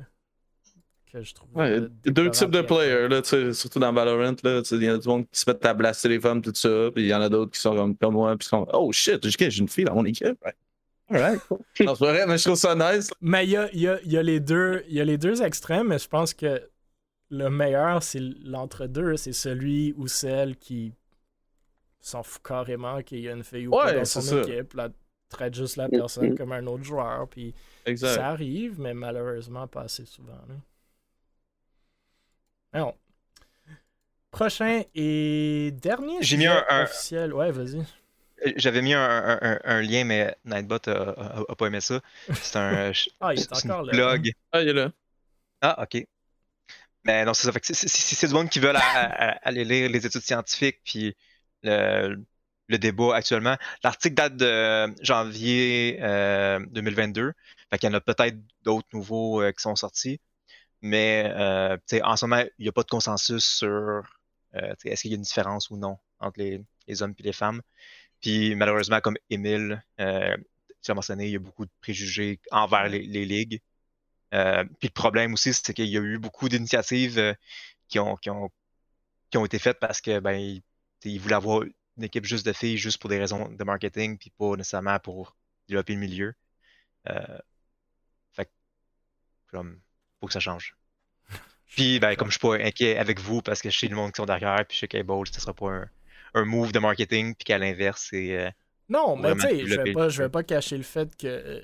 que je trouve. Ouais, euh, deux types de players, là, tu sais, surtout dans Valorant. Il y en a du monde qui se mettent à blaster les femmes, tout ça. Puis il y en a d'autres qui sont comme, comme moi, puis qui sont Oh shit, j'ai une fille dans mon équipe. Ouais. Alright, cool. <laughs> non, vrai, mais je trouve ça nice. Mais il y a, il y a- il y a les deux, il y a les deux extrêmes, mais je pense que le meilleur, c'est l'entre-deux. C'est celui ou celle qui s'en fout carrément qu'il y a une fille ou pas dans son ça. équipe. Là, traite juste la personne comme un autre joueur. Puis Exact. Ça arrive, mais malheureusement pas assez souvent. là. Alors, prochain et dernier J'ai mis un- un- officiel. Ouais, vas-y. Euh, J'avais mis un, un- un- un lien, mais Nightbot a, a- a pas aimé ça. C'est un <laughs> Ah, il est encore là. blog. Ah, il est là. Ah, ok. Mais non, c'est ça. Si- c'est du monde qui a- aller lire les études scientifiques puis le, le débat actuellement, l'article date de janvier euh, 2022. Fait qu'il y en a peut-être d'autres nouveaux euh, qui sont sortis. Mais euh, en ce moment, il n'y a pas de consensus sur euh, est-ce qu'il y a une différence ou non entre les, les hommes et les femmes. Puis malheureusement, comme Émile, euh, tu as mentionné, il y a beaucoup de préjugés envers les, les ligues. Euh, puis le problème aussi, c'est qu'il y a eu beaucoup d'initiatives euh, qui, ont, qui, ont, qui ont été faites parce que ben, ils, ils voulaient avoir une équipe juste de filles, juste pour des raisons de marketing, puis pas nécessairement pour développer le milieu. Euh, fait comme, faut que ça change. <laughs> Puis, ben, comme je suis pas inquiet avec vous, parce que je sais le monde qui sont derrière, puis je sais qu'Able, ce sera pas un, un move de marketing, puis qu'à l'inverse, c'est. euh, Non, mais tu Vraiment sais, je vais pas, je vais pas cacher le fait que euh,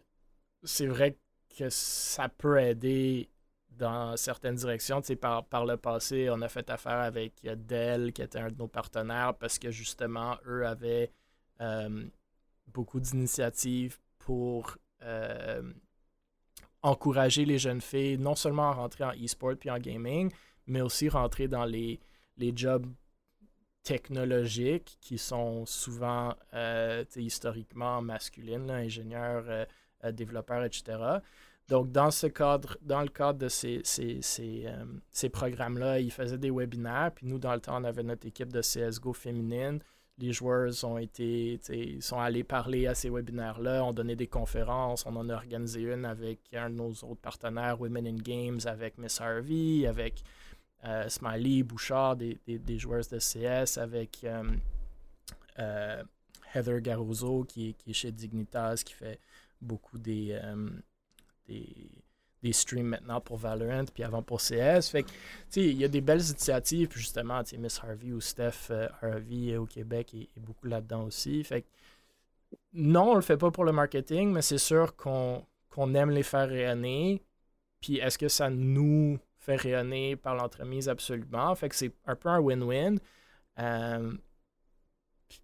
c'est vrai que ça peut aider dans certaines directions. Tu sais, par, par le passé, on a fait affaire avec euh, Dell, qui était un de nos partenaires, parce que justement, eux avaient euh, beaucoup d'initiatives pour encourager les jeunes filles, non seulement à rentrer en e-sport puis en gaming, mais aussi rentrer dans les, jobs technologiques qui sont souvent euh, historiquement masculines, ingénieurs, euh, euh, développeurs, etc. Donc, dans ce cadre, dans le cadre de ces, ces programmes-là, ils faisaient des webinaires. Puis nous, dans le temps, on avait notre équipe de CSGO féminine. Les joueurs ont été, sont allés parler à ces webinaires-là, ont donné des conférences. On en a organisé une avec un de nos autres partenaires, Women in Games, avec Miss Harvey, avec euh, Smiley, Bouchard, des, des, joueurs de CS, avec euh, euh, Heather Garozo, qui, qui, est chez Dignitas, qui fait beaucoup des, des, des, streams maintenant pour Valorant, puis avant pour CS. Fait que, il y a des belles initiatives, justement, Miss Harvey ou Steph Harvey au Québec est, beaucoup là-dedans aussi. Fait que, non, on le fait pas pour le marketing, mais c'est sûr qu'on qu'on aime les faire rayonner. Puis est-ce que ça nous fait rayonner par l'entremise? Absolument? Fait que c'est un peu un win-win. Euh,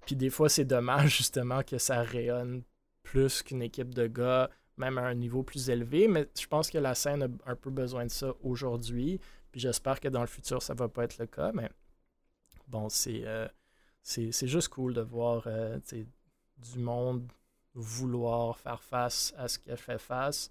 puis des fois, c'est dommage <laughs> justement que ça rayonne plus qu'une équipe de gars même à un niveau plus élevé, mais je pense que la scène a un peu besoin de ça aujourd'hui. Puis j'espère que dans le futur, ça va pas être le cas, mais bon, c'est euh, c'est juste cool de voir euh, du monde vouloir faire face à ce qu'elle fait face,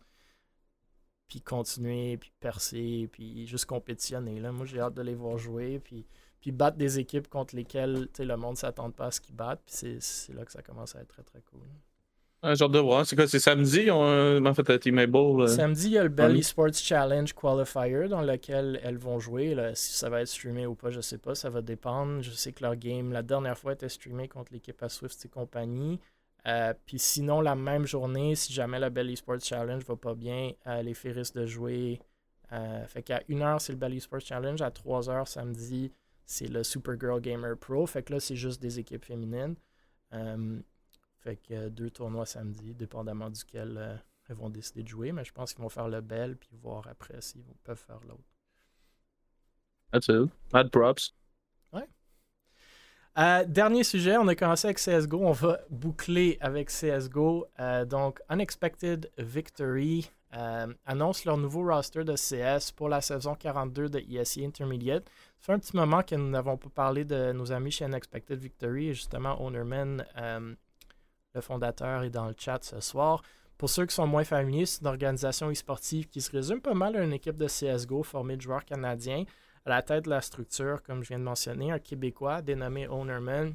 puis continuer, puis percer, puis juste compétitionner. Là. Moi, j'ai hâte de les voir jouer, puis, puis battre des équipes contre lesquelles le monde ne s'attend pas à ce qu'ils battent, puis c'est là que ça commence à être très, très cool. Un genre de voir. C'est quoi, c'est samedi? Ont en fait Team Able. Samedi, il y a le Belly Sports Challenge Qualifier dans lequel elles vont jouer. Là. Si ça va être streamé ou pas, je sais pas. Ça va dépendre. Je sais que leur game, la dernière fois, était streamé contre l'équipe à Swift et compagnie. Euh, puis sinon, la même journée, si jamais le Belly Sports Challenge va pas bien, euh, les filles risquent de jouer. Euh, fait qu'à 1h, c'est le Belly Sports Challenge. À 3h samedi, c'est le Supergirl Gamer Pro. Fait que là, c'est juste des équipes féminines. Fait que deux tournois samedi, dépendamment duquel euh, ils vont décider de jouer. Mais je pense qu'ils vont faire le bel, puis voir après s'ils peuvent faire l'autre. That's it. Mad props. Ouais. Euh, dernier sujet, on a commencé avec CSGO. On va boucler avec CSGO. Euh, donc, Unexpected Victory annonce leur nouveau roster de CS pour la saison 42 de ESE Intermediate. Ça fait un petit moment que nous n'avons pas parlé de nos amis chez Unexpected Victory et justement Ownerman fondateur est dans le chat ce soir. Pour ceux qui sont moins familiers, c'est une organisation e-sportive qui se résume pas mal à une équipe de CSGO formée de joueurs canadiens. À la tête de la structure, comme je viens de mentionner, un Québécois dénommé Ownerman,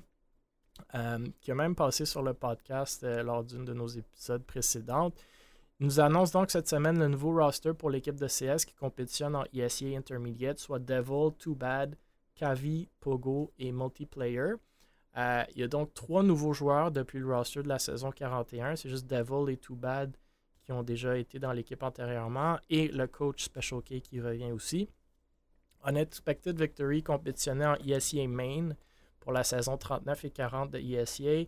euh, qui a même passé sur le podcast euh, lors d'une de nos épisodes précédentes. Il nous annonce donc cette semaine le nouveau roster pour l'équipe de CS qui compétitionne en ESEA Intermediate, soit Devil, Too Bad, Kavi, Pogo et Multiplayer. Euh, il y a donc trois nouveaux joueurs depuis le roster de la saison 41. C'est juste Devil et Too Bad qui ont déjà été dans l'équipe antérieurement et le coach Special K qui revient aussi. Unexpected Victory compétitionnait en ESEA Main pour la saison 39 et 40 de ESEA. Ils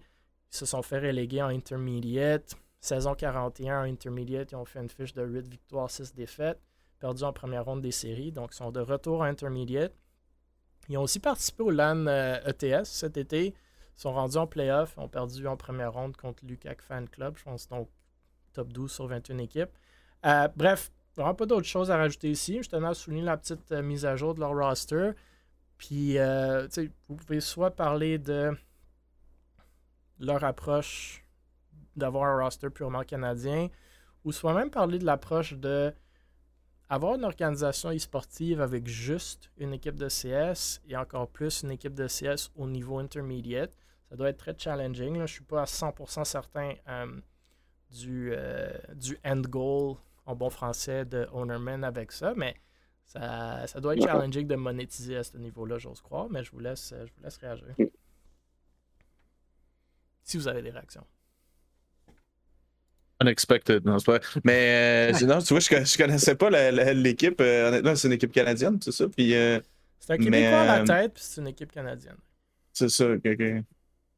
se sont fait reléguer en Intermediate. Saison 41 en Intermediate, ils ont fait une fiche de 8 victoires, 6 défaites, perdu en première ronde des séries. Donc, ils sont de retour en Intermediate. Ils ont aussi participé au LAN ETS euh, e cet été. Ils sont rendus en playoff. Ont perdu en première ronde contre Lukac Fan Club. Je pense donc top 12 sur 21 équipes. Euh, bref, vraiment pas d'autres choses à rajouter ici. Je tenais à souligner la petite euh, mise à jour de leur roster. Puis, vous pouvez soit parler de leur approche d'avoir un roster purement canadien, ou soit même parler de l'approche de avoir une organisation e-sportive avec juste une équipe de CS et encore plus une équipe de CS au niveau intermediate, ça doit être très challenging. Je ne suis pas à 100% certain euh, du, euh, du end goal en bon français de Ownerman avec ça, mais ça, ça doit être challenging de monétiser à ce niveau-là, j'ose croire, mais je vous laisse, je vous laisse réagir. Si vous avez des réactions. Unexpected, non, c'est pas Mais euh, non, tu vois, je, je connaissais pas l'équipe. Euh, honnêtement, c'est une équipe canadienne, c'est ça. Puis, euh, c'est un Québécois à la tête, puis c'est une équipe canadienne. C'est ça, ok, ok.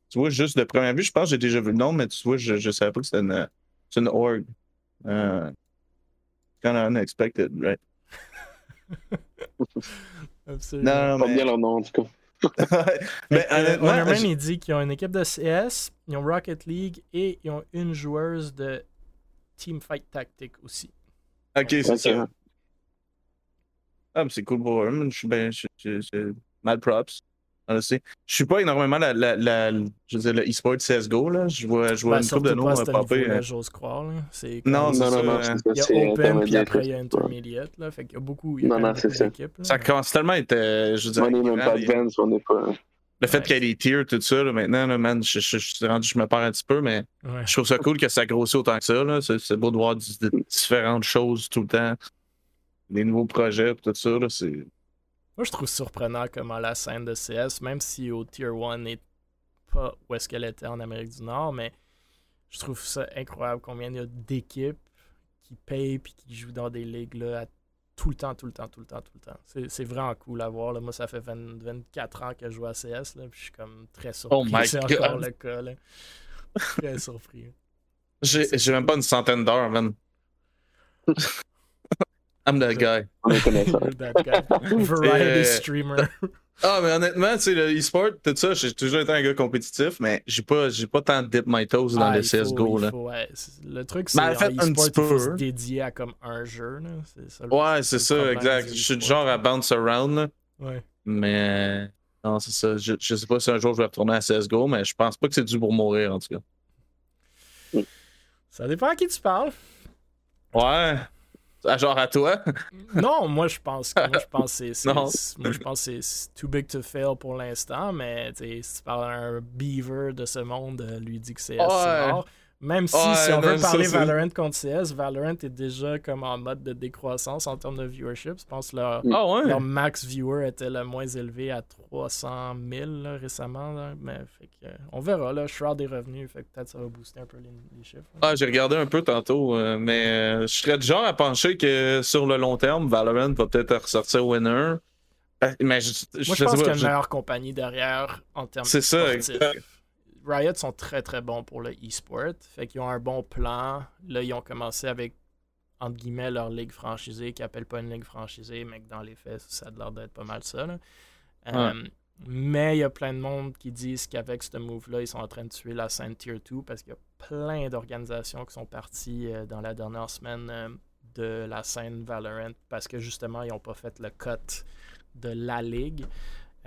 Tu vois, juste de première vue, je pense que j'ai déjà vu le nom, mais tu vois, je, je savais pas que c'était une, une org. Uh, kind of unexpected, right? <laughs> Absolument. Non, non, mais... bien leur nom, en tout cas. <laughs> mais honnêtement, il dit qu'ils ont une équipe de CS, ils ont Rocket League et ils ont une joueuse de Team Fight Tactic aussi. Ok, c'est ça. Ah, mais c'est cool pour eux. Je suis bien. Mad props. Je suis pas énormément la, la, la je veux dire, le e-sport CSGO. Là. Je vois, je vois Ben, une couple de noms euh, popper. euh. j'ose croire. là. C'est Non, Non, non, non, euh. Il y a Open, puis après il y a ouais. Intermediate. Là, fait qu'il y a beaucoup, il y a Non, quand non, même c'est beaucoup ça. d'équipes, là. Ça commence tellement à être. euh, je veux dire, On est même grand, pas il y a- advanced, on n'est pas. Le fait Ouais. qu'il y ait des tiers, tout ça, là, maintenant, là, man, je, je, je, suis rendu- je me perds un petit peu, mais Ouais. je trouve ça cool que ça grossit autant que ça. C'est beau de voir du- de différentes choses tout le temps. Des nouveaux projets, tout ça. là, C'est Moi, je trouve surprenant comment la scène de CS, même si au Tier 1 n'est pas où est-ce qu'elle était en Amérique du Nord, mais je trouve ça incroyable combien il y a d'équipes qui payent puis qui jouent dans des ligues là, à tout le temps, tout le temps, tout le temps, tout le temps. C'est vraiment cool à voir. là. Moi, ça fait 20 24 ans que je joue à CS, là, puis je suis comme très surpris. Oh <laughs> C'est encore le cas. là. Très surpris. J'ai j'ai même pas une centaine d'heures, man. <laughs> I'm that guy. On <laughs> that. Variety streamer. <laughs> Ah, mais honnêtement, tu sais, le e-sport, tout ça, j'ai toujours été un gars compétitif, mais j'ai pas, j'ai pas tant dip my toes dans Ah, le faut- CSGO, là. faut, ouais. Le truc, c'est Ben, en fait, un e-sport, petit il faut se peu. dédier à comme un jeu. Là. C'est ça, le- Ouais, c'est ça, exact. Je suis du genre à bounce around, là. Ouais. Mais non, c'est ça. Je, je sais pas si un jour je vais retourner à CSGO, mais je pense pas que c'est dû pour mourir, en tout cas. Ça dépend à qui tu parles. Ouais. Ah, Genre à toi. <laughs> non, moi je pense que moi, je pense c'est- moi, je pense c'est- too big to fail pour l'instant, mais si tu parles à un beaver de ce monde, euh, lui dit que c'est mort. Même si, si on veut parler Valorant contre CS, Valorant est déjà comme en mode de décroissance en termes de viewership. Je pense que leur, Ah ouais? Leur max viewer était le moins élevé à 300 000 là, récemment. là. Mais fait que, euh, on verra. Là, Shroud est revenu. Fait que peut-être ça va booster un peu les, les chiffres. Ah, j'ai regardé un peu tantôt, euh, mais euh, je serais du genre à penser que sur le long terme, Valorant va peut-être ressortir winner. Euh, Mais je, je, Moi, je pense qu'il y a une meilleure compagnie derrière en termes C'est ça, exact. Riot sont très très bons pour le e-sport. Fait qu'ils ont un bon plan. Là, ils ont commencé avec, entre guillemets, leur ligue franchisée, qui appelle pas une ligue franchisée, mais que dans les faits, ça a l'air d'être pas mal ça. là. Euh, mais il y a plein de monde qui disent qu'avec ce move-là, ils sont en train de tuer la scène Tier 2 parce qu'il y a plein d'organisations qui sont parties euh, dans la dernière semaine euh, de la scène Valorant parce que justement, ils n'ont pas fait le cut de la ligue.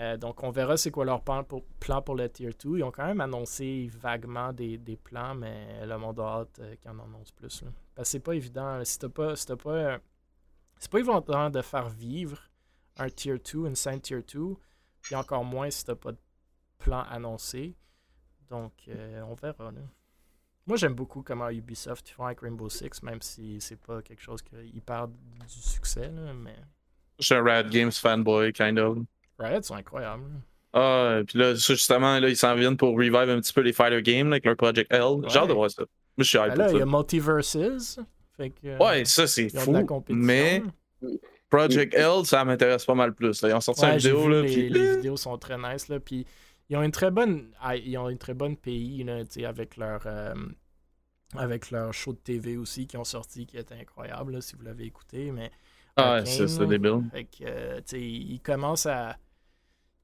Euh, donc, on verra c'est quoi leur plan pour, le Tier 2. Ils ont quand même annoncé vaguement des, plans, mais le monde a hâte euh, qu'ils en annoncent plus. Parce que c'est pas évident. Si t'as pas, si pas, euh, c'est pas évident de faire vivre un Tier 2, une scène Tier 2, puis encore moins si t'as pas de plan annoncé. Donc, on verra. là. Moi, j'aime beaucoup comment Ubisoft font avec Rainbow Six, même si c'est pas quelque chose qui perd du succès. là, mais Je suis un Rad Games fanboy, kind of. Riot sont incroyables. Ah, et puis là, ça, justement, là, ils s'en viennent pour revive un petit peu les fighter games là, avec leur Project L. J'ai hâte de Ouais. voir ça. Moi, je suis hype Ben là, il y a Multiverses. Fait que, euh, Ouais, ça, c'est fou. Mais Project L, ça m'intéresse pas mal plus. là. Ils ont sorti Ouais, une vidéo, vu là, les, puis... les vidéos sont très nice là, puis ils ont une très bonne ah, ils ont une très bonne pays là, avec leur euh, avec leur show de TV aussi qui ont sorti qui était incroyable là, si vous l'avez écouté mais Ah, c'est débile. fait que, euh, ils commencent à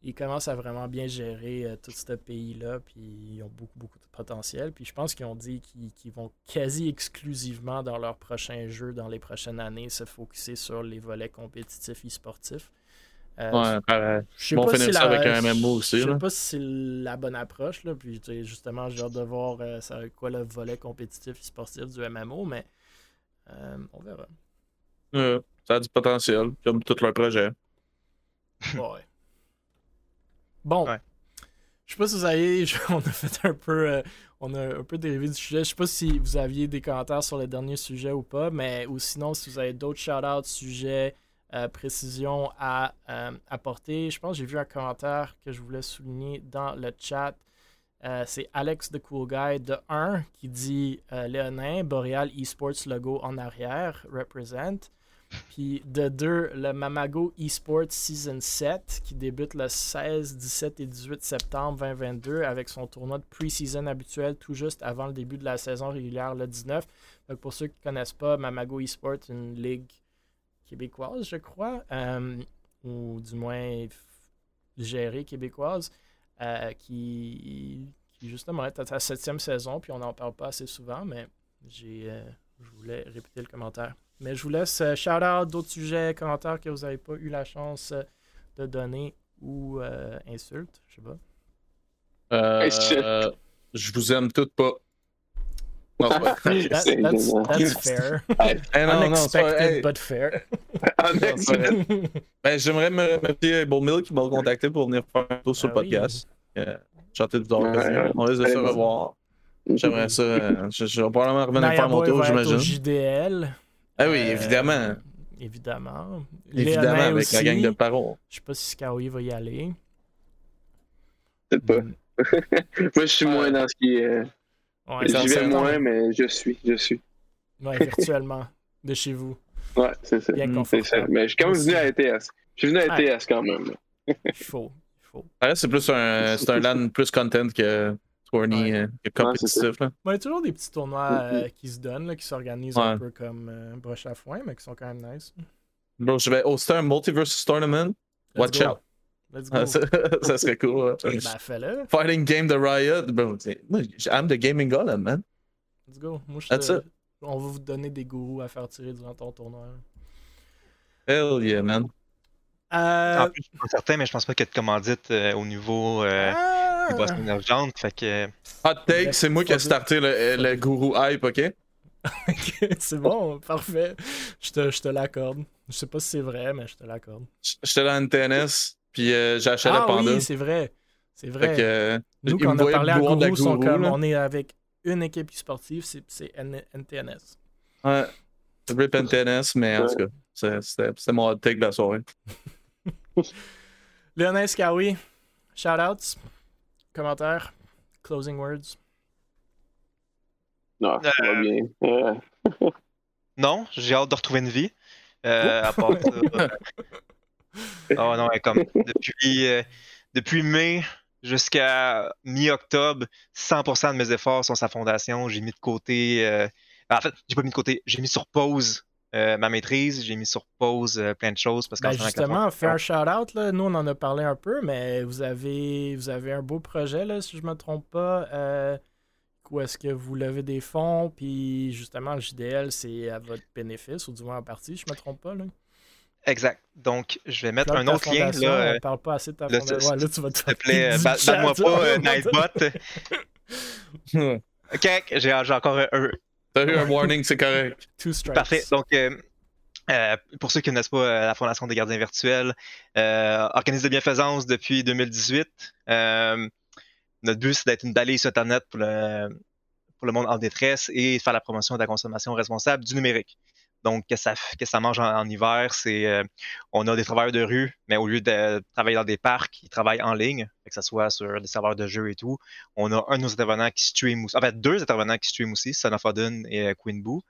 ils commencent à vraiment bien gérer euh, tout ce pays-là, puis ils ont beaucoup, beaucoup de potentiel. Puis je pense qu'ils ont dit qu'ils vont quasi exclusivement dans leurs prochains jeux, dans les prochaines années, se focuser sur les volets compétitifs et sportifs. Euh, Ouais, je sais pas si ça la- avec un MMO aussi, Je sais là. pas si c'est la bonne approche, là. Puis sais, justement, j'ai hâte de voir euh, ça quoi le volet compétitif et sportif du MMO, mais euh, on verra. Ça a du potentiel, comme tout leur projet. Ouais. Bon. Ouais. Je sais pas si vous avez. <laughs> je- On a fait un peu. euh, on a un peu dérivé du sujet. Je sais pas si vous aviez des commentaires sur le dernier sujet ou pas, mais ou sinon, si vous avez d'autres shout-outs, sujets, euh, précisions à euh, apporter. Je pense que j'ai vu un commentaire que je voulais souligner dans le chat. C'est Alex the Cool Guy de 1 qui dit Léonin, Boreal Esports logo en arrière, represent. Puis de 2, le Mamago Esports Season 7 qui débute le 16, 17 et 18 septembre 2022 avec son tournoi de pre-season habituel tout juste avant le début de la saison régulière le 19. Donc pour ceux qui ne connaissent pas, Mamago Esports, une ligue québécoise, je crois, euh, ou du moins gérée québécoise, euh, qui, qui justement est à sa septième saison, puis on n'en parle pas assez souvent, mais j'ai, euh, je voulais répéter le commentaire. Mais je vous laisse euh, shout out d'autres sujets, commentaires que vous n'avez pas eu la chance euh, de donner ou euh, insulte, je sais pas. Euh, je vous aime toutes pas. Non, c'est pas. <laughs> That- that's, fair. Eh non, non, c'est pas- Unexpected hey, but fair. <laughs> Non. <laughs> Ben, j'aimerais me remercier Bull Mill qui m'a contacté pour venir faire un tour sur le Ah oui. podcast. Euh, Chanter du Ouais, ouais. On risque de se revoir. J'aimerais ça. je, je vais probablement revenir Naya faire mon tour, j'imagine. JDL. Ah oui, Euh, évidemment. Évidemment. Évidemment, Léonin avec aussi. la gang de parents. Je sais pas si Skaoui va y aller. Peut-être pas. <laughs> Moi, je suis moins dans ce qui est. euh, Ouais, J'y vais moins, mais je suis. Je suis. Ouais, virtuellement. de chez vous. <laughs> Ouais, c'est ça. Bien Mm, C'est ça. Mais je suis quand même venu à ETS. Je suis venu à Ouais. ETS quand même. Il faut. Il faut. Ouais, c'est plus un, c'est un LAN plus content que Ouais. euh, compétitif. là. Bon, il y a toujours des petits tournois euh, qui se donnent, là, qui s'organisent un peu comme euh, broche à foin, mais qui sont quand même nice. Bro, je vais hoster un multiversus tournament. Let's Watch go. out. Let's go. Ah, ça, <laughs> ça serait cool. ouais. Ben, fais-le. Fighting game de Riot. Bro, moi, I'm the gaming golem, man. Let's go. Moi, je That's te... it. On va vous donner des gourous à faire tirer durant ton tournoi. Hell yeah, man. Euh, En plus, je suis pas certain, mais je pense pas qu'il y ait de commandite euh, au niveau euh, ah! Fait que. Hot take, c'est moi qui ai starté le, le gourou hype, ok? Ok, c'est bon, parfait. Je te, je te l'accorde. Je sais pas si c'est vrai, mais je te l'accorde. J'étais dans une TNS, puis euh, j'ai acheté Ah la panda. oui, c'est vrai. C'est Fait vrai. que, euh, Nous, quand on a parlé à boire de la Gourou, sont gourou, comme là. on est avec une équipe sportive, c'est NTNS. Ouais. Rip and TNS, mais en tout cas, c'est- c'était c'était mon hot take de la soirée. <laughs> Léonin Skawi, shout-outs, commentaires, closing words? Non, ça va Euh, bien. Euh, <laughs> Non, j'ai hâte de retrouver une vie. Euh, à part ça. <laughs> Oh non, comme depuis, euh, depuis mai jusqu'à mi-octobre, 100% de mes efforts sont sa fondation. J'ai mis de côté. euh, En fait, j'ai pas mis de côté, j'ai mis sur pause euh, ma maîtrise, j'ai mis sur pause euh, plein de choses parce qu'en Ben justement, fais un fondation- shout-out. là. Nous, on en a parlé un peu, mais vous avez, vous avez un beau projet, là, si je me trompe pas. Euh, où est-ce que vous levez des fonds, puis justement, le JDL, c'est à votre bénéfice, ou du moins en partie, je me trompe pas. Là. Exact. Donc, je vais mettre un autre lien. Là, on parle pas assez de ta là, fondation. Ouais, là, tu vas te S'il te plaît, euh, du ba- chat, banne-moi là. pas, Nightbot. <laughs> <laughs> Ok, j'ai encore un, un- T'as eu un warning, c'est correct. <laughs> Two strikes. Parfait. Donc, euh, euh, pour ceux qui ne connaissent pas euh, la Fondation des gardiens virtuels, euh, organisme de bienfaisance depuis 2018. Euh, notre but, c'est d'être une balise sur Internet pour le, pour le monde en détresse et de faire la promotion de la consommation responsable du numérique. Donc, que ça, que ça mange en, hiver, c'est euh, on a des travailleurs de rue, mais au lieu de travailler dans des parcs, ils travaillent en ligne, que ce soit sur des serveurs de jeux et tout. On a un de nos intervenants qui stream. En deux intervenants qui stream aussi, Son of et euh, Queen Boo.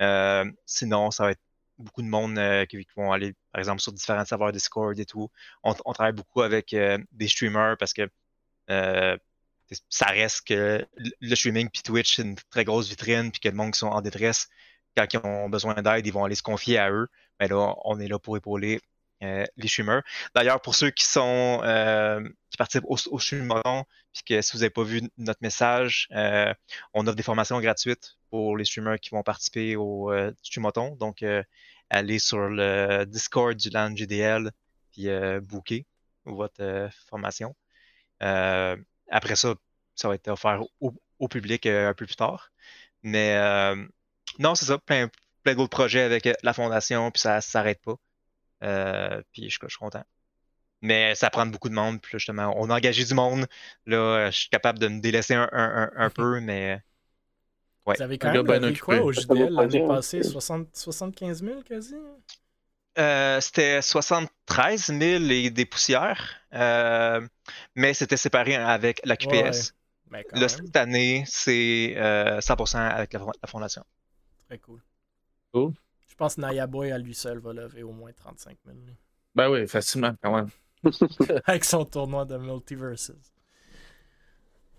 Euh, sinon, ça va être beaucoup de monde qui, vont aller, par exemple, sur différents serveurs Discord et tout. On, travaille beaucoup avec des streamers parce que ça reste que le- le streaming puis Twitch, c'est une très grosse vitrine, puis que le monde qui sont en détresse, quand ils ont besoin d'aide, ils vont aller se confier à eux. Mais là, on est là pour épauler euh, les streamers. D'ailleurs, pour ceux qui sont euh, qui participent au, au streamathon, puis que si vous n'avez pas vu notre message, euh, on offre des formations gratuites pour les streamers qui vont participer au streamathon. Donc, allez sur le Discord du LAN GDL, puis booker votre formation. Après ça, ça va être offert au, au public un peu plus tard. Mais non, c'est ça, plein, plein d'autres projets avec euh, la fondation, puis ça ne s'arrête pas. Euh, puis je, je suis content. Mais ça prend beaucoup de monde, puis justement, on a engagé du monde. Là, euh, je suis capable de me délaisser un, un- un- un peu, <laughs> mais ouais. Vous avez quand même bien quoi au JDL l'année passée? ok. 60 75 000 quasi? Euh, c'était 73 000 et des poussières, euh, mais c'était séparé avec la QPS. Là, cette année, c'est euh, 100% avec la, la fondation. Très cool. Cool. Je pense que Naya Boy à lui seul va lever au moins 35 000. là. Ben oui, facilement, quand même. <laughs> Avec son tournoi de Multiverses.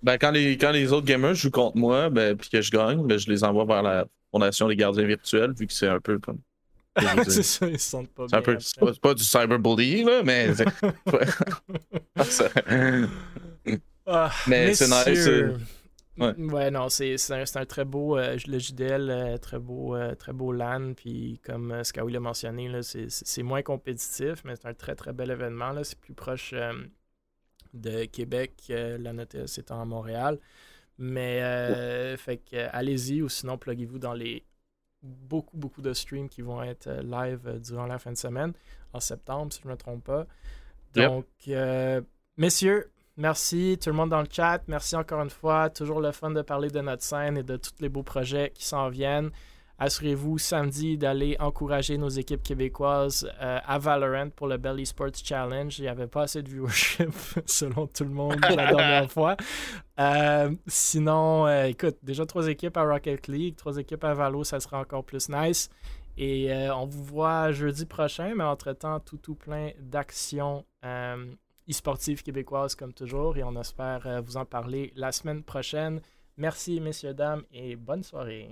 Ben, quand les, quand les autres gamers jouent contre moi, ben, puis que je gagne, ben, je les envoie vers la Fondation des gardiens virtuels, vu que c'est un peu comme. <laughs> c'est ça, ils se sentent pas C'est un bien peu. C'est pas, du cyberbullying, là, mais. <laughs> ça- Ah, Mais c'est nice, messieurs, Ouais, non, c'est un, un, très beau, euh, le JDL, euh, très beau, euh, très beau LAN. Puis comme Skawi l'a mentionné, c'est moins compétitif, mais c'est un très très bel événement. C'est plus proche de Québec, la note c'est à Montréal. Mais fait que allez-y ou sinon pluguez-vous dans les beaucoup beaucoup de streams qui vont être live durant la fin de semaine en septembre si je ne me trompe pas. Donc messieurs, Merci tout le monde dans le chat. Merci encore une fois. Toujours le fun de parler de notre scène et de tous les beaux projets qui s'en viennent. Assurez-vous samedi d'aller encourager nos équipes québécoises euh, à Valorant pour le Belly Sports Challenge. Il n'y avait pas assez de viewership <laughs> selon tout le monde la dernière <laughs> fois. Euh, sinon, euh, écoute, déjà trois équipes à Rocket League, trois équipes à Valo, ça sera encore plus nice. Et on vous voit jeudi prochain, mais entre-temps, tout, tout plein d'actions e-sportive québécoise comme toujours et on espère euh, vous en parler la semaine prochaine. Merci messieurs, dames et bonne soirée.